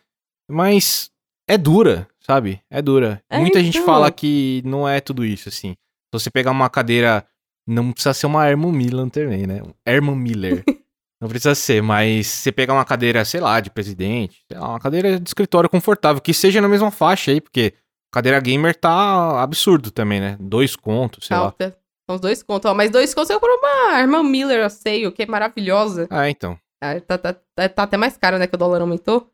Mas é dura, sabe? É dura. É, Muita gente então. fala que não é tudo isso, assim. Se você pegar uma cadeira. Não precisa ser uma Herman Miller também, né? Herman Miller. [laughs] não precisa ser, mas você pegar uma cadeira, sei lá, de presidente, sei lá, uma cadeira de escritório confortável, que seja na mesma faixa aí, porque cadeira gamer tá absurdo também, né? Dois contos, sei lá. Alta. São os dois contos. Ó, mas dois contos eu comprei uma Irmã Miller, eu sei, o que é maravilhosa. Ah, então. Ah, tá, tá, tá, tá até mais caro, né? Que o dólar aumentou.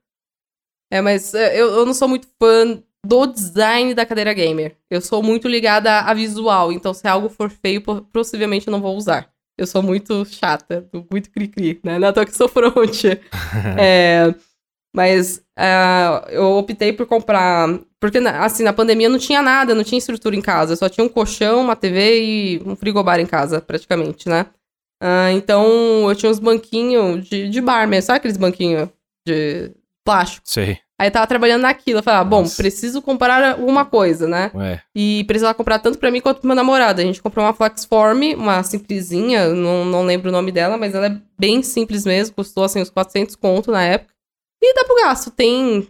É, mas é, eu, eu não sou muito fã do design da cadeira gamer. Eu sou muito ligada a visual. Então, se algo for feio, po- possivelmente eu não vou usar. Eu sou muito chata, muito cri-cri, né? Não é que sou front. [laughs] É, mas ah, eu optei por comprar. Porque, assim, na pandemia não tinha nada, não tinha estrutura em casa. Só tinha um colchão, uma TV e um frigobar em casa, praticamente, né? Ah, então eu tinha uns banquinhos de, de bar mesmo. Sabe aqueles banquinhos de plástico? Sei. Aí eu tava trabalhando naquilo. Eu falei, ah, bom, Nossa. preciso comprar alguma coisa, né? Ué. E precisava comprar tanto pra mim quanto pro meu namorado. A gente comprou uma Flexform, uma simplesinha, não, não lembro o nome dela, mas ela é bem simples mesmo, custou assim uns 400 conto na época. E dá pro gasto, tem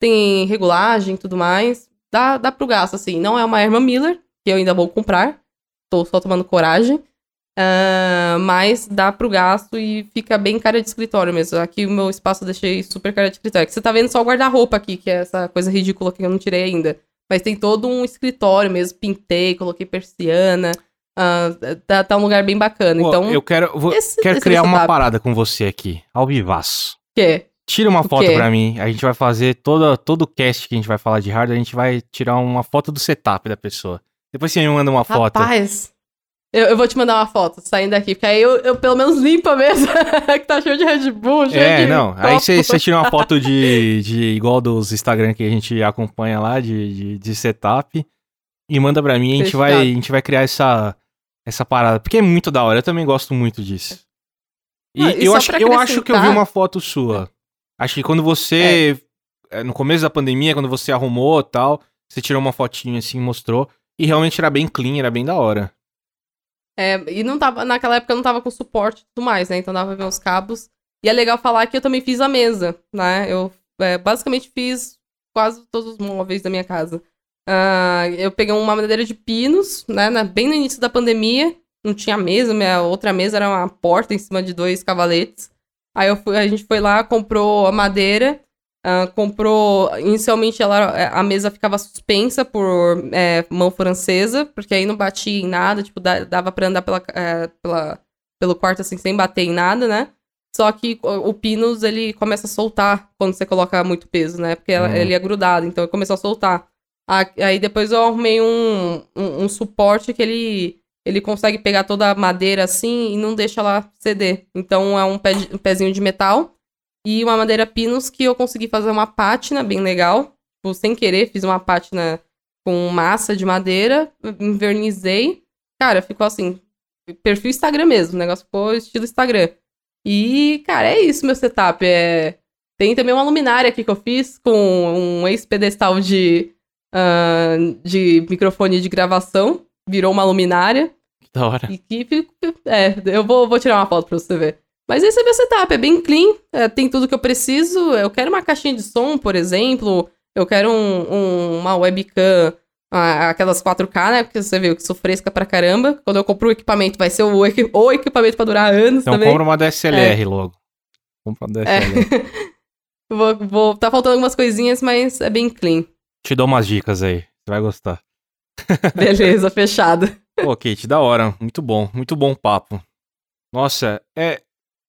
tem regulagem e tudo mais. Dá, dá pro gasto, assim. Não é uma Herman Miller, que eu ainda vou comprar. Tô só tomando coragem. Ah, mas dá pro gasto e fica bem cara de escritório mesmo. Aqui o meu espaço eu deixei super cara de escritório. Que você tá vendo só o guarda-roupa aqui, que é essa coisa ridícula que eu não tirei ainda. Mas tem todo um escritório mesmo, pintei, coloquei persiana. ah, tá, tá um lugar bem bacana. Pô, então, eu quero, vou- esse- quero esse criar uma parada com você aqui, ao vivaço. que? Tira uma foto pra mim. A gente vai fazer toda, todo o cast que a gente vai falar de hardware, a gente vai tirar uma foto do setup da pessoa. Depois você me manda uma foto. Rapaz, eu, eu vou te mandar uma foto saindo daqui, porque aí eu, eu pelo menos limpo a mesa, [laughs] que tá cheio de Red Bull, cheio É, de não. Aí você tira uma foto de, de igual dos Instagram que a gente acompanha lá, de, de, de setup, e manda pra mim. A gente, vai, a gente vai criar essa, essa parada. Porque é muito da hora. Eu também gosto muito disso. E, Ah, e eu, acho, eu acho que eu vi uma foto sua. Acho que quando você. eh, No começo da pandemia, quando você arrumou e tal, você tirou uma fotinha assim, mostrou. E realmente era bem clean, era bem da hora. É, e não tava, naquela época eu não tava com suporte e tudo mais, né? Então dava pra ver os cabos. E é legal falar que eu também fiz a mesa, né? Eu é, basicamente fiz quase todos os móveis da minha casa. Ah, eu peguei uma madeira de pinos, né? na- bem no início da pandemia. Não tinha mesa, minha outra mesa era uma porta em cima de dois cavaletes. Aí eu fui- a gente foi lá, comprou a madeira. Ah, comprou. Inicialmente ela, a mesa ficava suspensa por é, mão francesa, porque aí não batia em nada, tipo, da- dava pra andar pela, é, pela, pelo quarto assim, sem bater em nada, né? Só que o, o Pinus, ele começa a soltar quando você coloca muito peso, né? Porque ela- Hum. ele é grudado, então ele começou a soltar. Aí depois eu arrumei um, um, um suporte que ele, ele consegue pegar toda a madeira assim e não deixa ela ceder. Então é um, pé um pezinho de metal e uma madeira Pinus que eu consegui fazer uma pátina bem legal. Tipo, sem querer, fiz uma pátina com massa de madeira, invernizei. Cara, ficou assim, perfil Instagram mesmo, o negócio ficou estilo Instagram. E, cara, é isso meu setup. É... Tem também uma luminária aqui que eu fiz com um ex-pedestal de, ah, de microfone de gravação. Virou uma luminária. Que da hora. E que É, eu vou, vou tirar uma foto pra você ver. Mas esse é meu setup, é bem clean, é, tem tudo que eu preciso. Eu quero uma caixinha de som, por exemplo. Eu quero um- um- uma webcam, aquelas 4K, né? Porque você viu que sou fresca pra caramba. Quando eu compro o equipamento, vai ser o, equi- o equipamento pra durar anos Então também. compra uma DSLR logo. Compra uma É. DSLR. [laughs] Vou, vou- tá faltando algumas coisinhas, mas é bem clean. Te dou umas dicas aí. Você vai gostar. [laughs] Beleza, fechado. Pô, Kate, da hora. Muito bom. Muito bom papo. Nossa, é,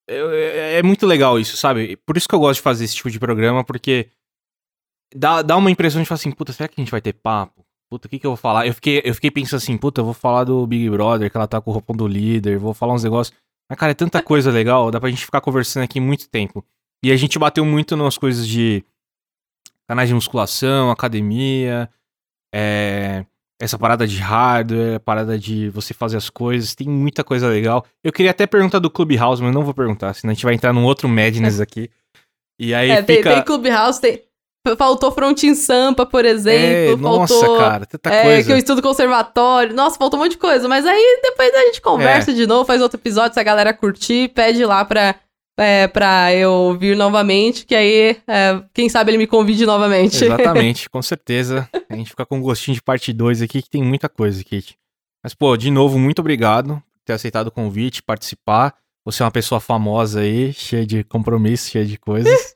é, é muito legal isso, sabe? Por isso que eu gosto de fazer esse tipo de programa, porque dá, dá uma impressão de falar assim, puta, será que a gente vai ter papo? Puta, o que que eu vou falar? Eu fiquei, eu fiquei pensando assim, puta, eu vou falar do Big Brother, que ela tá com o roupão do líder, vou falar uns negócios. Mas, cara, é tanta [laughs] coisa legal, dá pra gente ficar conversando aqui muito tempo. E a gente bateu muito nas coisas de canais de musculação, academia, é, essa parada de hardware, a parada de você fazer as coisas, tem muita coisa legal. Eu queria até perguntar do Clubhouse, mas não vou perguntar, senão a gente vai entrar num outro Madness [laughs] aqui. E aí É, tem, fica. tem Clubhouse, tem, faltou Frontin Sampa, por exemplo. É, nossa, faltou, cara, tanta é, coisa. que eu estudo conservatório. Nossa, faltou um monte de coisa. Mas aí depois a gente conversa É. de novo, faz outro episódio, se a galera curtir, pede lá pra, é, pra eu vir novamente, que aí, é, quem sabe ele me convide novamente. Exatamente, [laughs] com certeza. A gente fica com um gostinho de parte 2 aqui, que tem muita coisa, Kate. Mas, pô, de novo, muito obrigado por ter aceitado o convite, participar. Você é uma pessoa famosa aí, cheia de compromissos, cheia de coisas. [laughs]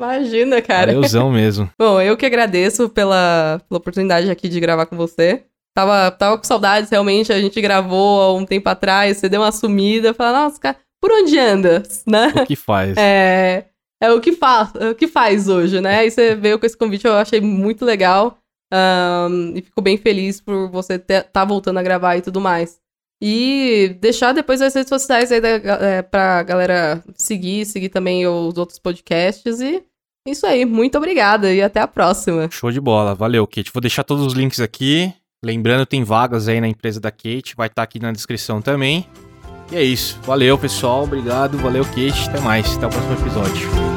Imagina, cara. Valeuzão mesmo. [laughs] Bom, eu que agradeço pela, pela oportunidade aqui de gravar com você. Tava, tava com saudades, realmente. A gente gravou há um tempo atrás, você deu uma sumida. Falei, nossa, cara, por onde anda? Né? O que faz? É, é o que faz, é o que faz hoje, né? E você veio com esse convite, eu achei muito legal. ahn, e fico bem feliz por você estar tá voltando a gravar e tudo mais. E deixar depois as redes sociais aí da, é, pra galera seguir, seguir também os outros podcasts. E isso aí, muito obrigada e até a próxima. Show de bola. Valeu, Kate. Vou deixar todos os links aqui. Lembrando, tem vagas aí na empresa da Kate. Vai estar aqui na descrição também. E é isso. Valeu, pessoal. Obrigado. Valeu, Kate. Até mais. Até o próximo episódio.